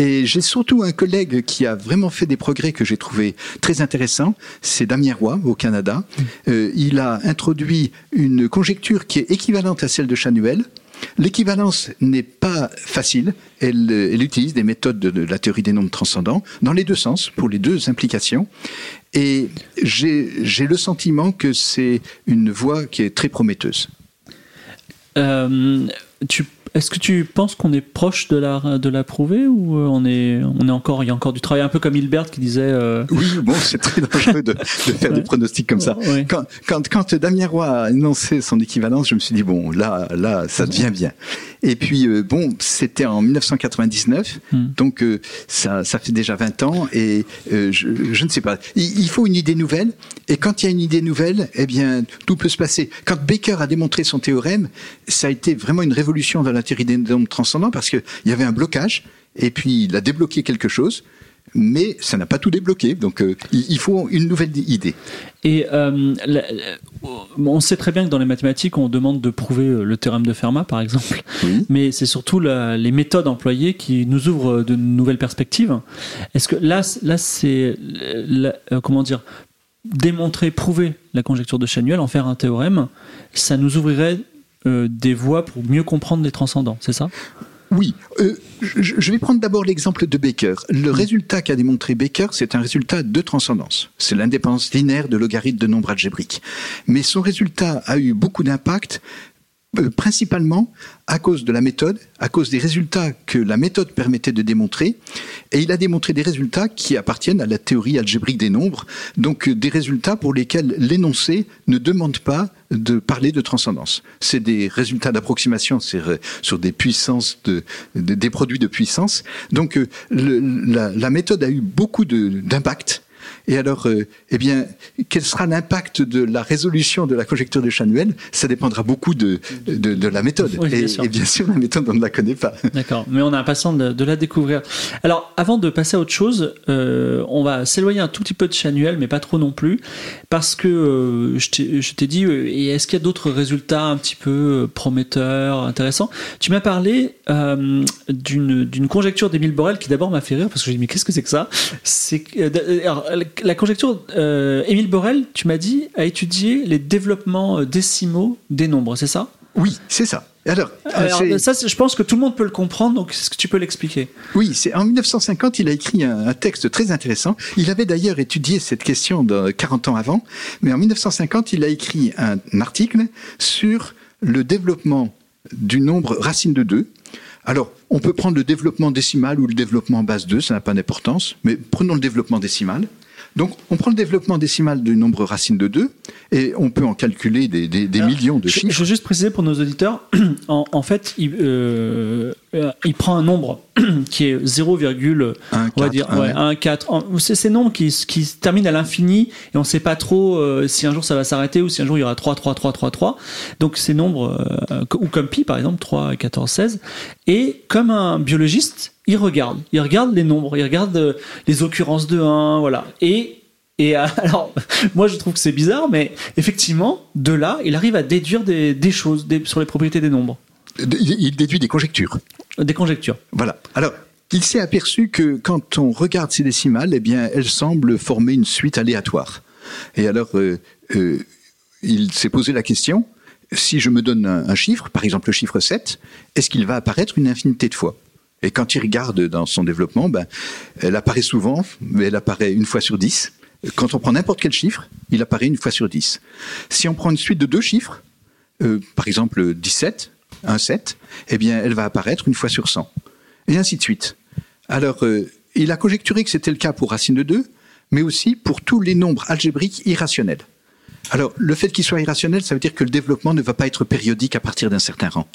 Et j'ai surtout un collègue qui a vraiment fait des progrès que j'ai trouvé très intéressants. C'est Damien Roy au Canada. Euh, il a introduit une conjecture qui est équivalente à celle de Chanuel. L'équivalence n'est pas facile. Elle, euh, utilise des méthodes de, la théorie des nombres transcendants dans les deux sens, pour les deux implications. Et j'ai le sentiment que c'est une voie qui est très prometteuse. Euh, tu, est-ce que tu penses qu'on est proche de la, de la prouver ou euh, on est, on est encore, il y a encore du travail, un peu comme Hilbert qui disait. euh, Oui, bon, c'est très dangereux de, de faire des pronostics comme ça. Ouais. Quand, quand, quand Damien Roy a annoncé son équivalence, je me suis dit, bon, là, là, ça devient bien. Et puis, euh, bon, c'était en 1999, Hmm. donc euh, ça, ça fait déjà 20 ans, et euh, je, je ne sais pas. Il, il faut une idée nouvelle, et quand il y a une idée nouvelle, eh bien, tout peut se passer. Quand Baker a démontré son théorème, ça a été vraiment une révolution dans la théorie des nombres transcendants, parce qu'il y avait un blocage, et puis il a débloqué quelque chose. Mais ça n'a pas tout débloqué, donc euh, il faut une nouvelle idée. Et euh, la- la- on sait très bien que dans les mathématiques, on demande de prouver euh, le théorème de Fermat, par exemple. Oui. Mais c'est surtout la- les méthodes employées qui nous ouvrent de nouvelles perspectives. Est-ce que là, là c'est euh, comment dire démontrer, prouver la conjecture de Chanuel, en faire un théorème, ça nous ouvrirait euh, des voies pour mieux comprendre les transcendants, c'est ça? Oui, euh, je, je vais prendre d'abord l'exemple de Baker. Le résultat qu'a démontré Baker, c'est un résultat de transcendance. C'est l'indépendance linéaire de logarithme de nombres algébriques. Mais son résultat a eu beaucoup d'impact, principalement à cause de la méthode, à cause des résultats que la méthode permettait de démontrer. Et il a démontré des résultats qui appartiennent à la théorie algébrique des nombres, donc euh, des résultats pour lesquels l'énoncé ne demande pas de parler de transcendance. C'est des résultats d'approximation sur, euh, sur des puissances, de, de- des produits de puissance. Donc euh, la, méthode a eu beaucoup d'impact. Et alors, euh, eh bien, quel sera l'impact de la résolution de la conjecture de Chanuel? Ça dépendra beaucoup de, de, de la méthode. Oui, bien et, bien sûr, la méthode, on ne la connaît pas. D'accord, mais on est impatient de, de la découvrir. Alors, avant de passer à autre chose, euh, on va s'éloigner un tout petit peu de Chanuel, mais pas trop non plus, parce que euh, je t'ai- dit, euh, et est-ce qu'il y a d'autres résultats un petit peu prometteurs, intéressants? Tu m'as parlé d'une conjecture d'Émile Borel qui d'abord m'a fait rire, parce que me dit, mais qu'est-ce que c'est que ça? C'est euh, La conjecture, euh, Émile Borel, tu m'as dit, a étudié les développements euh, décimaux des nombres, c'est ça? Oui, c'est ça. Alors, alors, c'est- ça, je pense que tout le monde peut le comprendre, donc est-ce que tu peux l'expliquer? Oui, c'est en 1950, il a écrit un, un texte très intéressant. Il avait d'ailleurs étudié cette question de 40 ans avant, mais en 1950, il a écrit un, article sur le développement du nombre racine de 2. Alors, on peut prendre le développement décimal ou le développement base 2, ça n'a pas d'importance, mais prenons le développement décimal. Donc, on prend le développement décimal du nombre racine de 2 et on peut en calculer des, des- des Alors, millions de je, chiffres. je veux juste préciser pour nos auditeurs, en, en fait, il, euh, euh, il prend un nombre qui est 0, Un, on va dire un. ouais, 1, 4. En- C'est ces nombres qui, qui se terminent à l'infini et on ne sait pas trop euh, si un jour ça va s'arrêter ou si un jour il y aura 3, 3, 3, 3, 3. Donc ces nombres, euh, ou comme pi par exemple, 3, 14, 16. Et comme un biologiste, il regarde. Il regarde les nombres, il regarde euh, les occurrences de 1, voilà. Et et euh, alors, moi je trouve que c'est bizarre, mais effectivement, de là, il arrive à déduire des, des choses des- sur les propriétés des nombres, Il il déduit des conjectures. des conjectures. Voilà. Alors, il s'est aperçu que quand on regarde ces décimales, eh bien, elles semblent former une suite aléatoire. Et alors, euh, euh, il s'est posé la question si je me donne un, un chiffre, par exemple le chiffre 7, est-ce qu'il va apparaître une infinité de fois? Et quand il regarde dans son développement, ben, elle apparaît souvent, mais elle apparaît une fois sur 10. Quand on prend n'importe quel chiffre, il apparaît une fois sur 10. Si on prend une suite de deux chiffres, euh, par exemple 17, un 7, eh bien, elle va apparaître une fois sur 100. Et ainsi de suite. Alors, euh, il a conjecturé que c'était le cas pour racine de 2, mais aussi pour tous les nombres algébriques irrationnels. Alors, le fait qu'il soit irrationnel, ça veut dire que le développement ne va pas être périodique à partir d'un certain rang.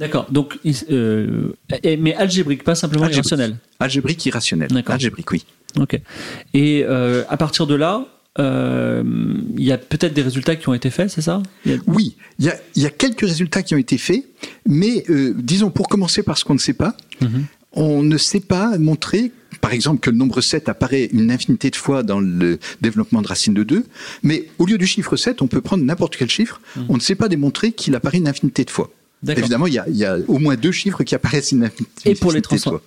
D'accord. Donc, euh, mais algébrique, pas simplement Algébrique. irrationnel. Algébrique irrationnel. D'accord. Algébrique, oui. Ok. Et euh, à partir de là, euh, il y a peut-être des résultats qui ont été faits, c'est ça? Il y a- Oui, il y a, il y a quelques résultats qui ont été faits, mais disons, pour commencer par ce qu'on ne sait pas, Mhm. on ne sait pas montrer, par exemple, que le nombre 7 apparaît une infinité de fois dans le développement de racine de 2, mais au lieu du chiffre 7, on peut prendre n'importe quel chiffre, on ne sait pas démontrer qu'il apparaît une infinité de fois. Évidemment, il y, a, il y a au moins deux chiffres qui apparaissent Et pour les.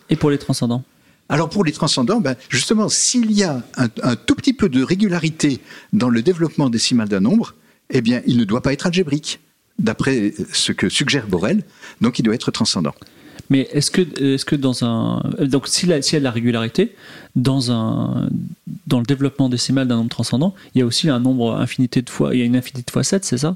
Et pour les transcendants? Alors pour les transcendants, ben, justement, s'il y a un, un tout petit peu de régularité dans le développement décimal d'un nombre, eh bien, il ne doit pas être algébrique, d'après ce que suggère Borel, donc il doit être transcendant. Mais est-ce que, est-ce que dans un. Donc, s'il y, a- s'il y a de la régularité, dans, un, dans le développement décimal d'un nombre transcendant, il y a aussi un nombre infinité de fois. Il y a une infinité de fois 7, c'est ça?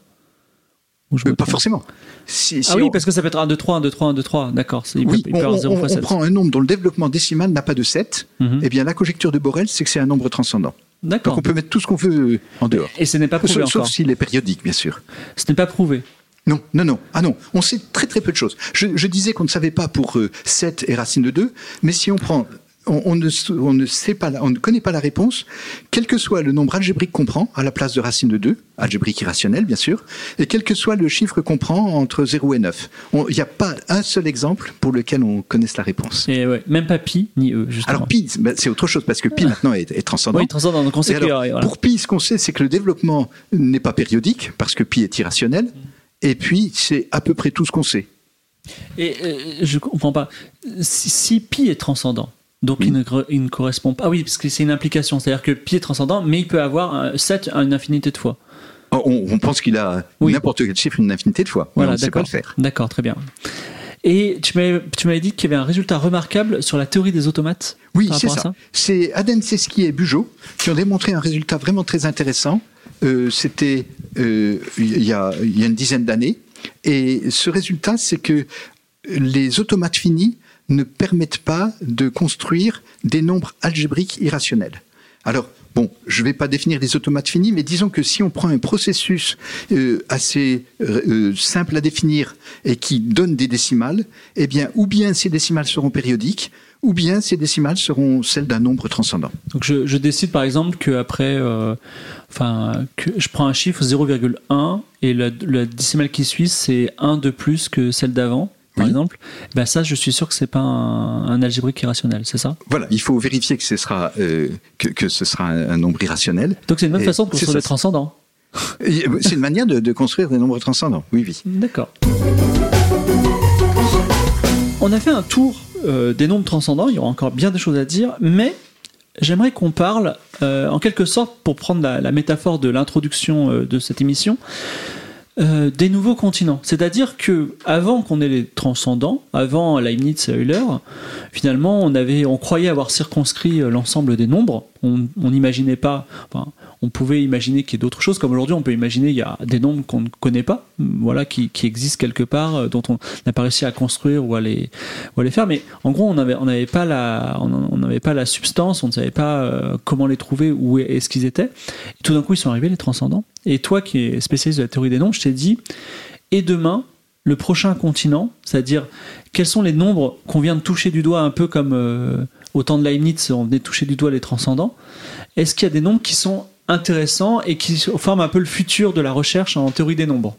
Ou je Euh, pas trompe forcément. Si- si Ah oui, on- parce que ça peut être 1, 2, 3, 1, 2, 3, 1, 2, 3. D'accord. oui, peut, on, avoir 0 on- fois on 7. prend un nombre dont le développement décimal n'a pas de 7, Mhm. eh bien la conjecture de Borel, c'est que c'est un nombre transcendant. Donc D'accord. on peut mettre tout ce qu'on veut en dehors. Et ce n'est pas prouvé Sauf, sauf encore. s'il est périodique, bien sûr. Ce n'est pas prouvé. Non, non, non. Ah non, on sait très très peu de choses. Je, je disais qu'on ne savait pas pour euh, 7 et racine de 2, mais si on prend, on, on ne, s- on ne sait pas, on ne connaît pas la réponse, quel que soit le nombre algébrique qu'on prend à la place de racine de 2, algébrique irrationnel bien sûr, et quel que soit le chiffre qu'on prend entre 0 et 9. On- Il n'y a pas un seul exemple pour lequel on connaisse la réponse. Et ouais, même pas pi ni e, justement. Alors pi, ben, c'est autre chose parce que pi maintenant est, est transcendant. oui, transcendant. Donc on sait alors, voilà. Pour pi, ce qu'on sait, c'est que le développement n'est pas périodique, parce que pi est irrationnel, et puis c'est à peu près tout ce qu'on sait. Et euh, je comprends pas. Si, si pi est transcendant, donc Oui. il, ne, gre- il ne correspond pas. Ah oui, parce que c'est une implication. C'est-à-dire que pi est transcendant, mais il peut avoir un 7 à une infinité de fois. Oh, On, on pense qu'il a Oui. n'importe quel chiffre une infinité de fois, Voilà, on ne sait pas d'accord. le faire. D'accord, très bien. Et tu m'avais dit qu'il y avait un résultat remarquable sur la théorie des automates. Oui, c'est ça. C'est Adenseski et Bugeaud qui ont démontré un résultat vraiment très intéressant. Euh, C'était euh, il y, a, il y a une dizaine d'années. Et ce résultat, c'est que les automates finis ne permettent pas de construire des nombres algébriques irrationnels. Alors, bon, je ne vais pas définir les automates finis, mais disons que si on prend un processus euh, assez euh, simple à définir et qui donne des décimales, eh bien, ou bien ces décimales seront périodiques, ou bien ces décimales seront celles d'un nombre transcendant. Donc je, je décide par exemple que après, euh, enfin, que je prends un chiffre 0,1 et la, la décimale qui suit c'est 1 de plus que celle d'avant, par Oui. exemple. Ben ça, je suis sûr que c'est pas un, un algébrique irrationnel, c'est ça? Voilà, il faut vérifier que ce sera, euh, que, que ce sera un, un nombre irrationnel. Donc c'est une bonne façon de construire des transcendants. C'est une manière de, de construire des nombres transcendants. Oui, oui. D'accord. On a fait un tour euh, des nombres transcendants, il y aura encore bien des choses à dire, mais j'aimerais qu'on parle, euh, en quelque sorte, pour prendre la, la métaphore de l'introduction euh, de cette émission, euh, des nouveaux continents. C'est-à-dire que avant qu'on ait les transcendants, avant Leibniz et Euler, finalement, on avait, on croyait avoir circonscrit euh, l'ensemble des nombres. On n'imaginait pas, on pouvait imaginer qu'il y ait d'autres choses, comme aujourd'hui, on peut imaginer qu'il y a des nombres qu'on ne connaît pas, voilà, qui, existent quelque part, euh, dont on n'a pas réussi à construire ou à les, faire. Mais en gros, on n'avait pas la, substance, on ne savait pas euh, comment les trouver, où est-ce qu'ils étaient. Tout d'un coup, ils sont arrivés les transcendants. Et toi, qui es spécialiste de la théorie des nombres, je t'ai dit, et demain, le prochain continent, c'est-à-dire quels sont les nombres qu'on vient de toucher du doigt, un peu comme euh, au temps de Leibniz, on venait de toucher du doigt les transcendants. Est-ce qu'il y a des nombres qui sont intéressants et qui forment un peu le futur de la recherche en théorie des nombres?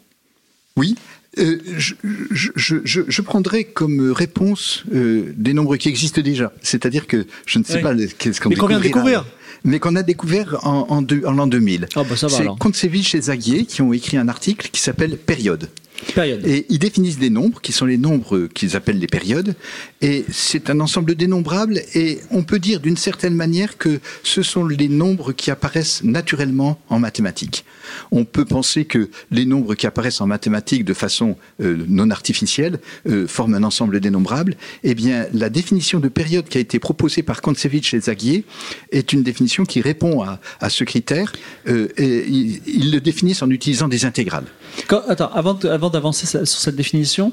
Oui. Euh, je, je, je, je- je prendrai comme réponse euh, des nombres qui existent déjà. C'est-à-dire que je ne sais Oui. pas qu'est-ce qu'on Mais qu'on vient de découvrir. Mais qu'on a découvert en, en, deux- en l'an 2000. Ah bah ça va C'est. Kontsevich et Zagier qui ont écrit un article qui s'appelle Période. Période. Et ils définissent des nombres qui sont les nombres qu'ils appellent les périodes. Et c'est un ensemble dénombrable. Et on peut dire d'une certaine manière que ce sont les nombres qui apparaissent naturellement en mathématiques. On peut penser que les nombres qui apparaissent en mathématiques de façon euh, non artificielle euh, forment un ensemble dénombrable. Eh bien, la définition de période qui a été proposée par Kontsevich et Zagier est une définition qui répond à, à ce critère. Euh, et ils, ils le définissent en utilisant des intégrales. Quand- attends, avant, d'avancer sur cette définition,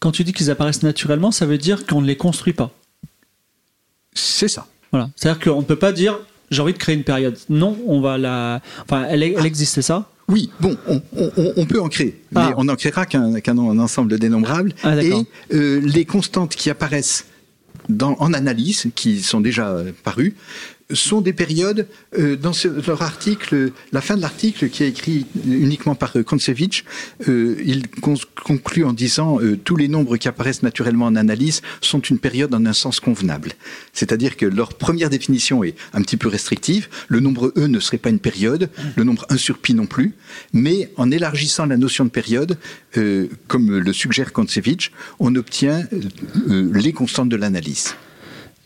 quand tu dis qu'ils apparaissent naturellement, ça veut dire qu'on ne les construit pas. C'est ça. Voilà. C'est-à-dire qu'on ne peut pas dire j'ai envie de créer une période. Non, on va la. Enfin, elle, elle existe, c'est ça? Oui, bon, on, on- on peut en créer, mais Ah. on n'en créera qu'un ensemble dénombrable. Ah, et euh, les constantes qui apparaissent dans, en analyse, qui sont déjà euh, parues, sont des périodes, euh, dans leur article, la fin de l'article qui est écrit uniquement par euh, Kontsevich, euh, il con- conclut en disant euh, tous les nombres qui apparaissent naturellement en analyse sont une période en un sens convenable. C'est-à-dire que leur première définition est un petit peu restrictive. Le nombre E ne serait pas une période, le nombre 1 sur pi non plus, mais en élargissant la notion de période, euh, comme le suggère Kontsevich, on obtient euh, les constantes de l'analyse.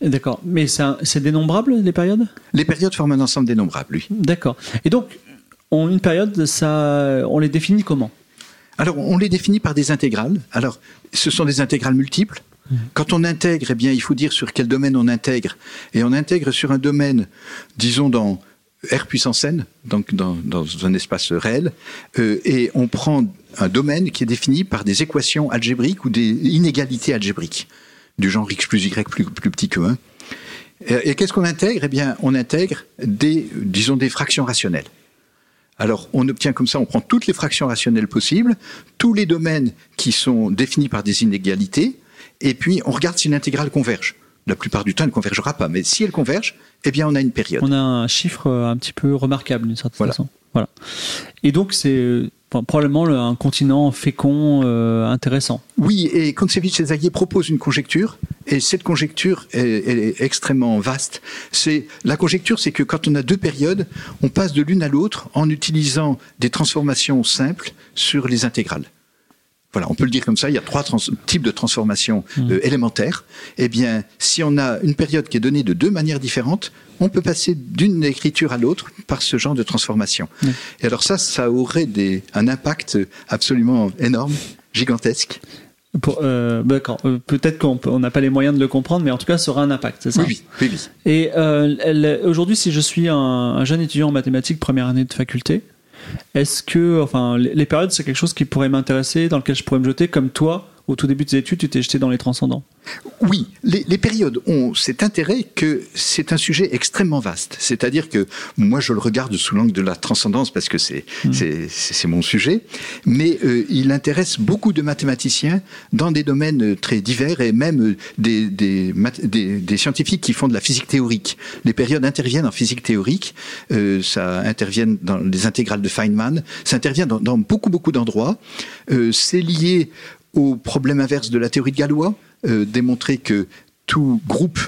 D'accord. Mais c'est dénombrable, les périodes? Les périodes forment un ensemble dénombrable, oui. D'accord. Et donc, on, une période, ça, on les définit comment? Alors, on les définit par des intégrales. Alors, ce sont des intégrales multiples. Quand on intègre, eh bien, il faut dire sur quel domaine on intègre. Et on intègre sur un domaine, disons dans R puissance n, donc dans, dans un espace réel, euh, et on prend un domaine qui est défini par des équations algébriques ou des inégalités algébriques, du genre x plus y plus, plus petit que 1. Et, et qu'est-ce qu'on intègre? Eh bien, on intègre des, disons, des fractions rationnelles. Alors, on obtient comme ça, on prend toutes les fractions rationnelles possibles, tous les domaines qui sont définis par des inégalités, et puis on regarde si l'intégrale converge. La plupart du temps, elle ne convergera pas, mais si elle converge, eh bien, on a une période. On a un chiffre euh, un petit peu remarquable d'une certaine Voilà. façon. Voilà. Et donc, c'est euh, probablement le- un continent fécond euh, intéressant. Oui, et Kontsevich et Zagier proposent une conjecture, et cette conjecture est, est extrêmement vaste. C'est la conjecture, c'est que quand on a deux périodes, on passe de l'une à l'autre en utilisant des transformations simples sur les intégrales. Voilà, on peut le dire comme ça. Il y a trois types de transformations euh, élémentaires. Eh bien, si on a une période qui est donnée de deux manières différentes, on peut passer d'une écriture à l'autre par ce genre de transformation. Et alors ça, ça aurait des, un impact absolument énorme, gigantesque. Euh, D'accord. Euh, Peut-être qu'on n'a pas les moyens de le comprendre, mais en tout cas, ça aura un impact, c'est ça Oui, oui, oui. Et euh, aujourd'hui, si je suis un, un jeune étudiant en mathématiques première année de faculté, est-ce que, enfin, les, périodes, c'est quelque chose qui pourrait m'intéresser, dans lequel je pourrais me jeter, comme toi, au tout début de tes études, tu t'es jeté dans les transcendants Oui, les, les périodes ont cet intérêt que c'est un sujet extrêmement vaste. C'est-à-dire que moi, je le regarde sous l'angle de la transcendance parce que c'est c'est mon sujet, mais euh, il intéresse beaucoup de mathématiciens dans des domaines euh, très divers et même euh, des, des, math- des, des scientifiques qui font de la physique théorique. Les périodes interviennent en physique théorique, euh, ça intervient dans les intégrales de Feynman, ça intervient dans, dans beaucoup beaucoup d'endroits. Euh, c'est lié au problème inverse de la théorie de Galois, euh, démontrer que tout groupe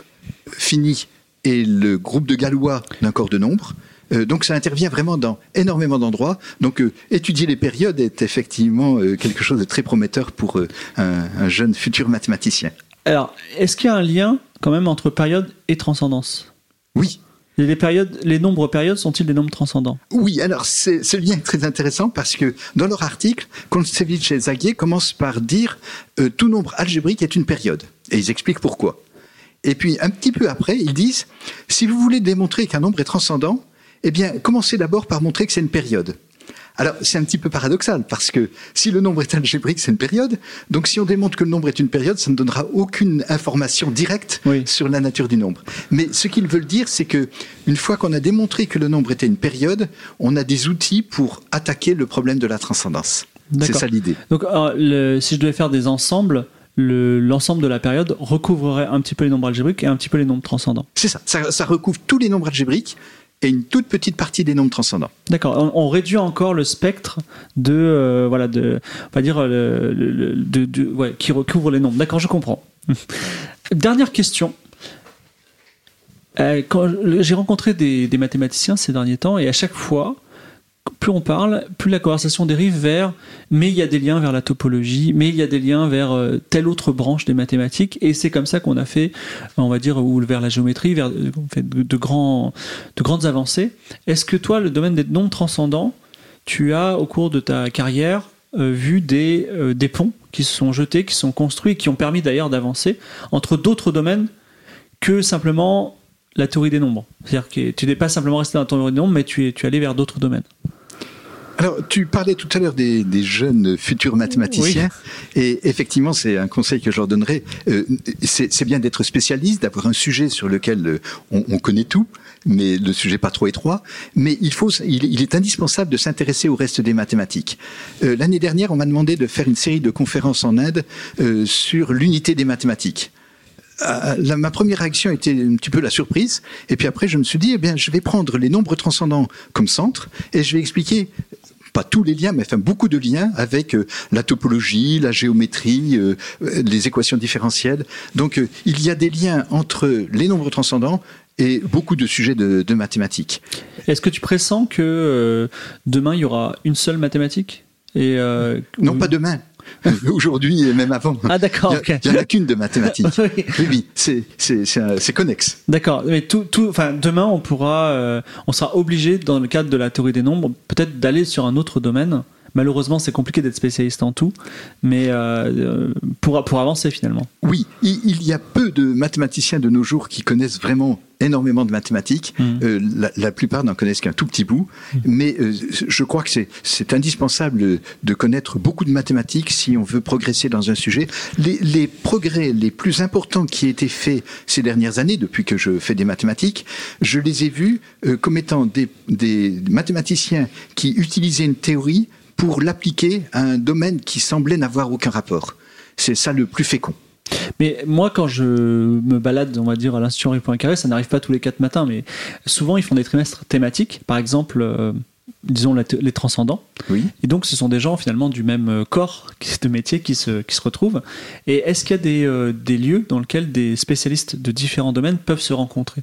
fini est le groupe de Galois d'un corps de nombre. Euh, donc ça intervient vraiment dans énormément d'endroits. Donc euh, étudier les périodes est effectivement quelque chose de très prometteur pour un, un jeune futur mathématicien. Alors, est-ce qu'il y a un lien quand même entre période et transcendance? Oui, Les, nombres périodes sont-ils des nombres transcendants? Oui, alors c'est- ce lien est très intéressant parce que dans leur article, Kontsevich et Zagier commencent par dire euh, tout nombre algébrique est une période. Et ils expliquent pourquoi. Et puis un petit peu après, ils disent si vous voulez démontrer qu'un nombre est transcendant, eh bien commencez d'abord par montrer que c'est une période. Alors c'est un petit peu paradoxal parce que si le nombre est algébrique, c'est une période. Donc si on démontre que le nombre est une période, ça ne donnera aucune information directe Oui. sur la nature du nombre. Mais ce qu'ils veulent dire, c'est que une fois qu'on a démontré que le nombre était une période, on a des outils pour attaquer le problème de la transcendance. C'est ça l'idée. Donc, euh, le- si je devais faire des ensembles, le- l'ensemble de la période recouvrerait un petit peu les nombres algébriques et un petit peu les nombres transcendants. C'est ça. ça. ça recouvre tous les nombres algébriques et une toute petite partie des nombres transcendants. D'accord. On, réduit encore le spectre de euh, voilà de on va dire euh, qui recouvre les nombres. D'accord, je comprends. Dernière question. Euh, j'ai rencontré des mathématiciens ces derniers temps et à chaque fois plus on parle, plus la conversation dérive vers mais il y a des liens vers la topologie, mais il y a des liens vers euh, telle autre branche des mathématiques, et c'est comme ça qu'on a fait, on va dire, ou vers la géométrie, vers on fait de, grandes avancées. Est-ce que toi, le domaine des nombres transcendants, tu as au cours de ta carrière euh, vu des, euh, des ponts qui se sont jetés, qui sont construits, qui ont permis d'ailleurs d'avancer entre d'autres domaines que simplement la théorie des nombres. C'est-à-dire que tu n'es pas simplement resté dans la théorie des nombres, mais tu es, tu es allé vers d'autres domaines. Alors, tu parlais tout à l'heure des, des jeunes futurs mathématiciens, et effectivement, c'est un conseil que je leur donnerais. Euh, c'est bien d'être spécialiste, d'avoir un sujet sur lequel euh, on, on connaît tout, mais le sujet pas trop étroit. Mais il faut, il, il est indispensable de s'intéresser au reste des mathématiques. Euh, L'année dernière, on m'a demandé de faire une série de conférences en Inde euh, sur l'unité des mathématiques. Euh, la- ma première réaction était un petit peu la surprise. Et puis après, je me suis dit, eh bien, je vais prendre les nombres transcendants comme centre et je vais expliquer pas tous les liens, mais enfin beaucoup de liens avec euh, la topologie, la géométrie, euh, les équations différentielles. Donc, euh, il y a des liens entre les nombres transcendants et beaucoup de sujets de, de mathématiques. Est-ce que tu pressens que demain il y aura une seule mathématique? Et Non, ou- pas demain. Aujourd'hui et même avant. Ah d'accord. Il n'y en a qu'une de mathématiques. Oui. Oui, oui, c'est- c'est connexe. D'accord, mais tout, tout, enfin, demain, on pourra, euh, on sera obligé, dans le cadre de la théorie des nombres, peut-être d'aller sur un autre domaine. Malheureusement, c'est compliqué d'être spécialiste en tout, mais euh, euh, pour, pour avancer finalement. Oui, il y a peu de mathématiciens de nos jours qui connaissent vraiment énormément de mathématiques. Mhm. Euh, la, la plupart n'en connaissent qu'un tout petit bout. Mais euh, je crois que c'est- indispensable de connaître beaucoup de mathématiques si on veut progresser dans un sujet. Les, les progrès les plus importants qui aient été faits ces dernières années, depuis que je fais des mathématiques, je les ai vus euh, comme étant des, des mathématiciens qui utilisaient une théorie pour l'appliquer à un domaine qui semblait n'avoir aucun rapport. C'est ça le plus fécond. Mais moi, quand je me balade, on va dire, à l'Institut Henri Poincaré, ça n'arrive pas tous les quatre matins, mais souvent, ils font des trimestres thématiques. Par exemple, euh, disons les transcendants. Oui. Et donc, ce sont des gens finalement du même euh, corps de métier qui se, qui se retrouvent. Et est-ce qu'il y a des, euh, des lieux dans lesquels des spécialistes de différents domaines peuvent se rencontrer?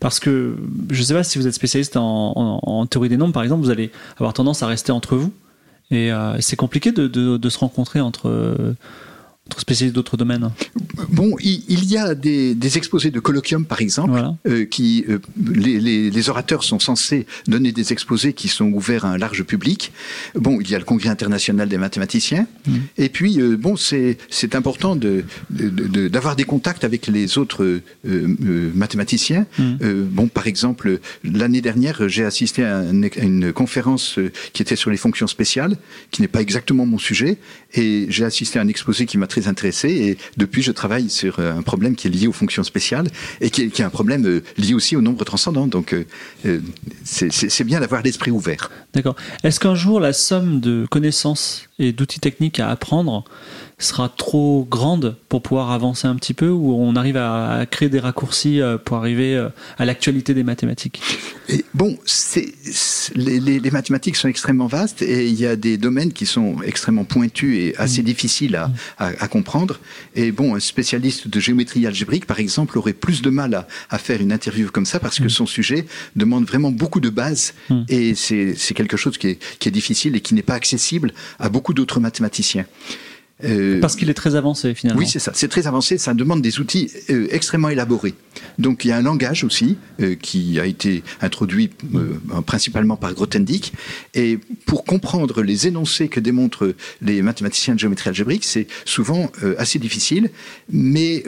Parce que je ne sais pas si vous êtes spécialiste en, en- en théorie des nombres, par exemple, vous allez avoir tendance à rester entre vous. Et euh, c'est compliqué de, de- de se rencontrer entre, spécialistes d'autres domaines. Bon, il, y a des, des exposés de colloquium, par exemple, Voilà. euh, qui euh, les, les- les orateurs sont censés donner des exposés qui sont ouverts à un large public. Bon, il y a le Congrès international des mathématiciens, et puis euh, bon, c'est important de de- de- d'avoir des contacts avec les autres mathématiciens. Euh, bon, par exemple, l'année dernière, j'ai assisté à, un- à une conférence qui était sur les fonctions spéciales, qui n'est pas exactement mon sujet, et j'ai assisté à un exposé qui m'a très intéressé. Et depuis, je travaille sur euh, un problème qui est lié aux fonctions spéciales et qui est, un problème euh, lié aussi au nombre transcendant. Donc, euh, euh, c'est bien d'avoir l'esprit ouvert. D'accord. Est-ce qu'un jour la somme de connaissances et d'outils techniques à apprendre sera trop grande pour pouvoir avancer un petit peu ou on arrive à, à créer des raccourcis euh, pour arriver euh, à l'actualité des mathématiques? Et bon, c'est les, les- les mathématiques sont extrêmement vastes et il y a des domaines qui sont extrêmement pointus et assez difficiles à, à- à comprendre. Et bon, un spécialiste de géométrie algébrique, par exemple, aurait plus de mal à, à faire une interview comme ça parce que son sujet demande vraiment beaucoup de bases Mm. et c'est c'est quelque chose qui est, qui est difficile et qui n'est pas accessible à beaucoup d'autres mathématiciens. Euh, Parce qu'il est très avancé finalement. oui, c'est ça. C'est très avancé. Ça demande des outils euh, extrêmement élaborés. Donc, il y a un langage aussi euh, qui a été introduit principalement par Grothendieck. Et pour comprendre les énoncés que démontrent les mathématiciens de géométrie algébrique, c'est souvent assez difficile. Mais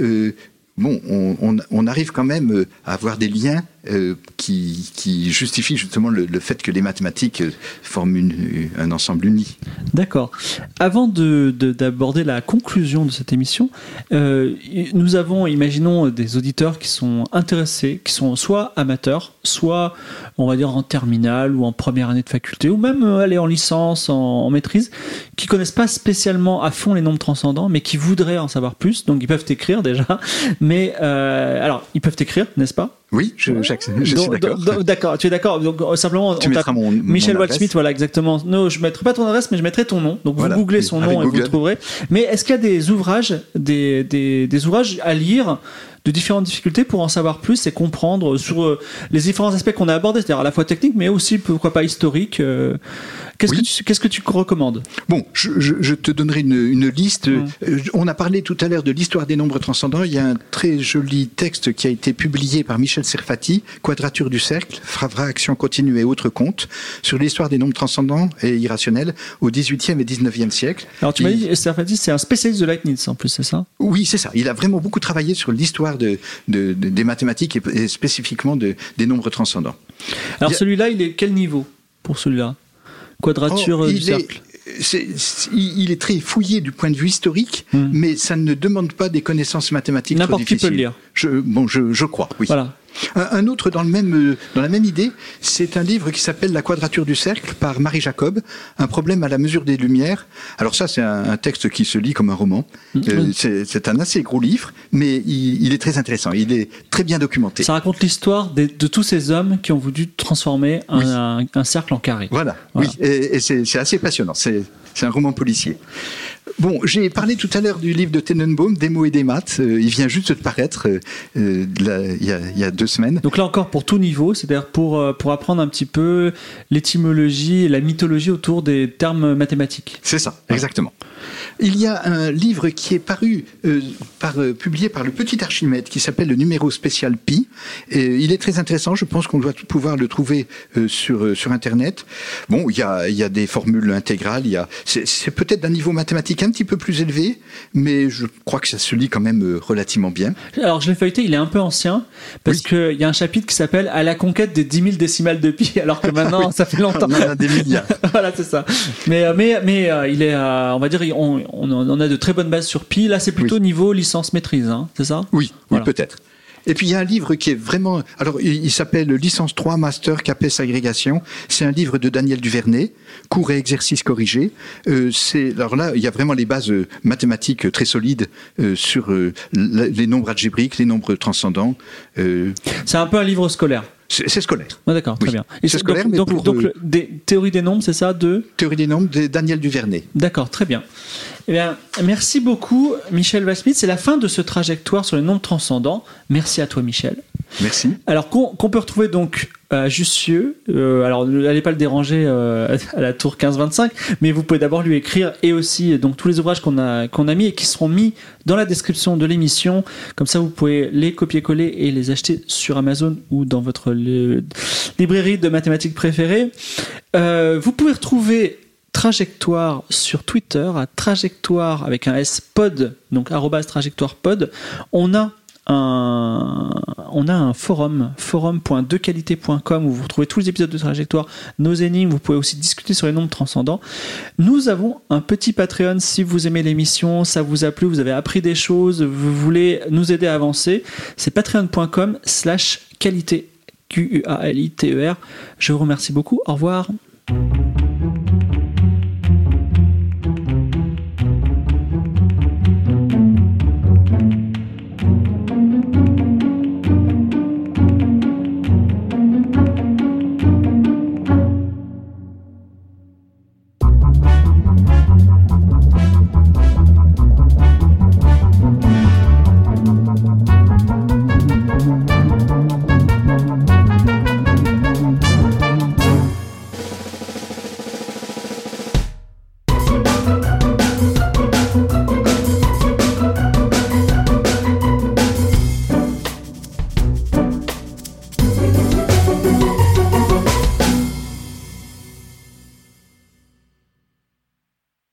bon, on, on- on arrive quand même à avoir des liens euh, qui, justifient justement le, fait que les mathématiques euh, forment une- un ensemble uni. D'accord. Avant de- de- d'aborder la conclusion de cette émission, euh, nous avons, imaginons, des auditeurs qui sont intéressés, qui sont soit amateurs, soit, on va dire, en terminale ou en première année de faculté, ou même euh, aller en licence, en, en maîtrise, qui connaissent pas spécialement à fond les nombres transcendants, mais qui voudraient en savoir plus. Donc ils peuvent écrire déjà. Mais euh, alors, ils peuvent écrire, n'est-ce pas? Oui, je, j'accep- je suis d'accord. D'accord, tu es d'accord. Donc euh, simplement, Tu on mon- Michel. Waldsmith, voilà exactement. Non, je mettrai pas ton adresse, mais je mettrai ton nom. Donc Voilà. vous googlez son Avec nom et vous le trouverez. Mais est-ce qu'il y a des ouvrages, des, des, des ouvrages à lire de différentes difficultés pour en savoir plus et comprendre sur euh, les différents aspects qu'on a abordés, c'est-à-dire à la fois technique, mais aussi pourquoi pas historique. euh. Qu'est-ce Oui. que tu qu'est-ce que tu recommandes? Bon, je, je- je te donnerai une, une liste. Euh, On a parlé tout à l'heure de l'histoire des nombres transcendants. Il y a un très joli texte qui a été publié par Michel Serfati, Quadrature du cercle, Fravra, action continue et autres comptes, sur l'histoire des nombres transcendants et irrationnels au XVIIIe et XIXe siècle. Alors tu m'as dit, Serfati, c'est un spécialiste de Leibniz en plus, c'est ça? Oui, c'est ça. Il a vraiment beaucoup travaillé sur l'histoire de, de- de- des mathématiques et, et spécifiquement de- des nombres transcendants. Alors a- celui-là, il est quel niveau pour celui-là? Quadrature Oh, euh, du il, cercle. est, il très fouillé du point de vue historique, Hmm. mais ça ne demande pas des connaissances mathématiques N'importe qui peut le lire. Je, bon, je, je crois, oui. Voilà. Un, un autre dans, le même, euh, dans la même idée, c'est un livre qui s'appelle La quadrature du cercle par Marie Jacob, un problème à la mesure des lumières. Alors ça, c'est un, un texte qui se lit comme un roman. Euh, oui. c'est un assez gros livre, mais il, il est très intéressant. Il est très bien documenté. Ça raconte l'histoire de tous ces hommes qui ont voulu transformer un, Oui. un- un cercle en carré. Voilà, Voilà. oui, et, et c'est c'est assez passionnant. C'est c'est un roman policier. Bon, j'ai parlé tout à l'heure du livre de Tenenbaum, Des mots et des maths. Euh, il vient juste de paraître euh, euh, il y, a, il y a deux semaines. Donc là encore pour tout niveau, c'est-à-dire pour, pour apprendre un petit peu l'étymologie et la mythologie autour des termes mathématiques. C'est ça, exactement. Il y a un livre qui est paru, euh, par, euh, publié par le Petit Archimède, qui s'appelle le numéro spécial Pi. Et il est très intéressant. Je pense qu'on doit pouvoir le trouver euh, sur euh, sur Internet. Bon, il y a il y a des formules intégrales. Il y a c'est c'est peut-être d'un niveau mathématique un petit peu plus élevé, mais je crois que ça se lit quand même euh, relativement bien. Alors je l'ai feuilleté, il est un peu ancien, parce Oui. qu'il y a un chapitre qui s'appelle À la conquête des 10 000 décimales de pi, alors que maintenant ça fait longtemps. On en a des milliards. voilà, c'est ça. Mais, euh, mais, mais euh, il est, euh, on va dire, on, on en a de très bonnes bases sur pi. Là, c'est plutôt Oui. niveau licence maîtrise, hein, c'est ça? Oui, Voilà. oui peut-être. Et puis il y a un livre qui est vraiment. Alors il, il s'appelle Licence 3 Master CAPES Agrégation. C'est un livre de Daniel Duvernay, cours et exercices corrigés. Euh, c'est alors là il y a vraiment les bases euh, mathématiques euh, très solides euh, sur euh, les nombres algébriques, les nombres transcendants. Euh, C'est un peu un livre scolaire. C'est scolaire. Ah, D'accord, très Oui. bien. C'est scolaire, donc, mais donc, pour, donc, euh, des théories des nombres, c'est ça de Théorie des nombres de Daniel Duvernay. D'accord, très bien. Eh bien, merci beaucoup, Michel Vasmith. C'est la fin de ce trajectoire sur les nombres transcendants. Merci à toi, Michel. Merci. Alors qu'on qu'on peut retrouver donc à Jussieu. Euh, alors n'allez pas le déranger euh, à la tour 15-25, mais vous pouvez d'abord lui écrire et aussi donc tous les ouvrages qu'on a mis et qui seront mis dans la description de l'émission. Comme ça, vous pouvez les copier-coller et les acheter sur Amazon ou dans votre li- librairie de mathématiques préférée. Euh, vous pouvez retrouver Trajectoire sur Twitter trajectoire avec un S pod, donc arrobas trajectoire pod. On a on a un forum, forum.dequalité.com où vous retrouvez tous les épisodes de Trajectoire, nos énigmes, vous pouvez aussi discuter sur les nombres transcendants. Nous avons un petit Patreon si vous aimez l'émission, ça vous a plu, vous avez appris des choses, vous voulez nous aider à avancer. C'est patreon.com slash qualité. Q-U-A-L-I-T-E-R. Je vous remercie beaucoup. Au revoir.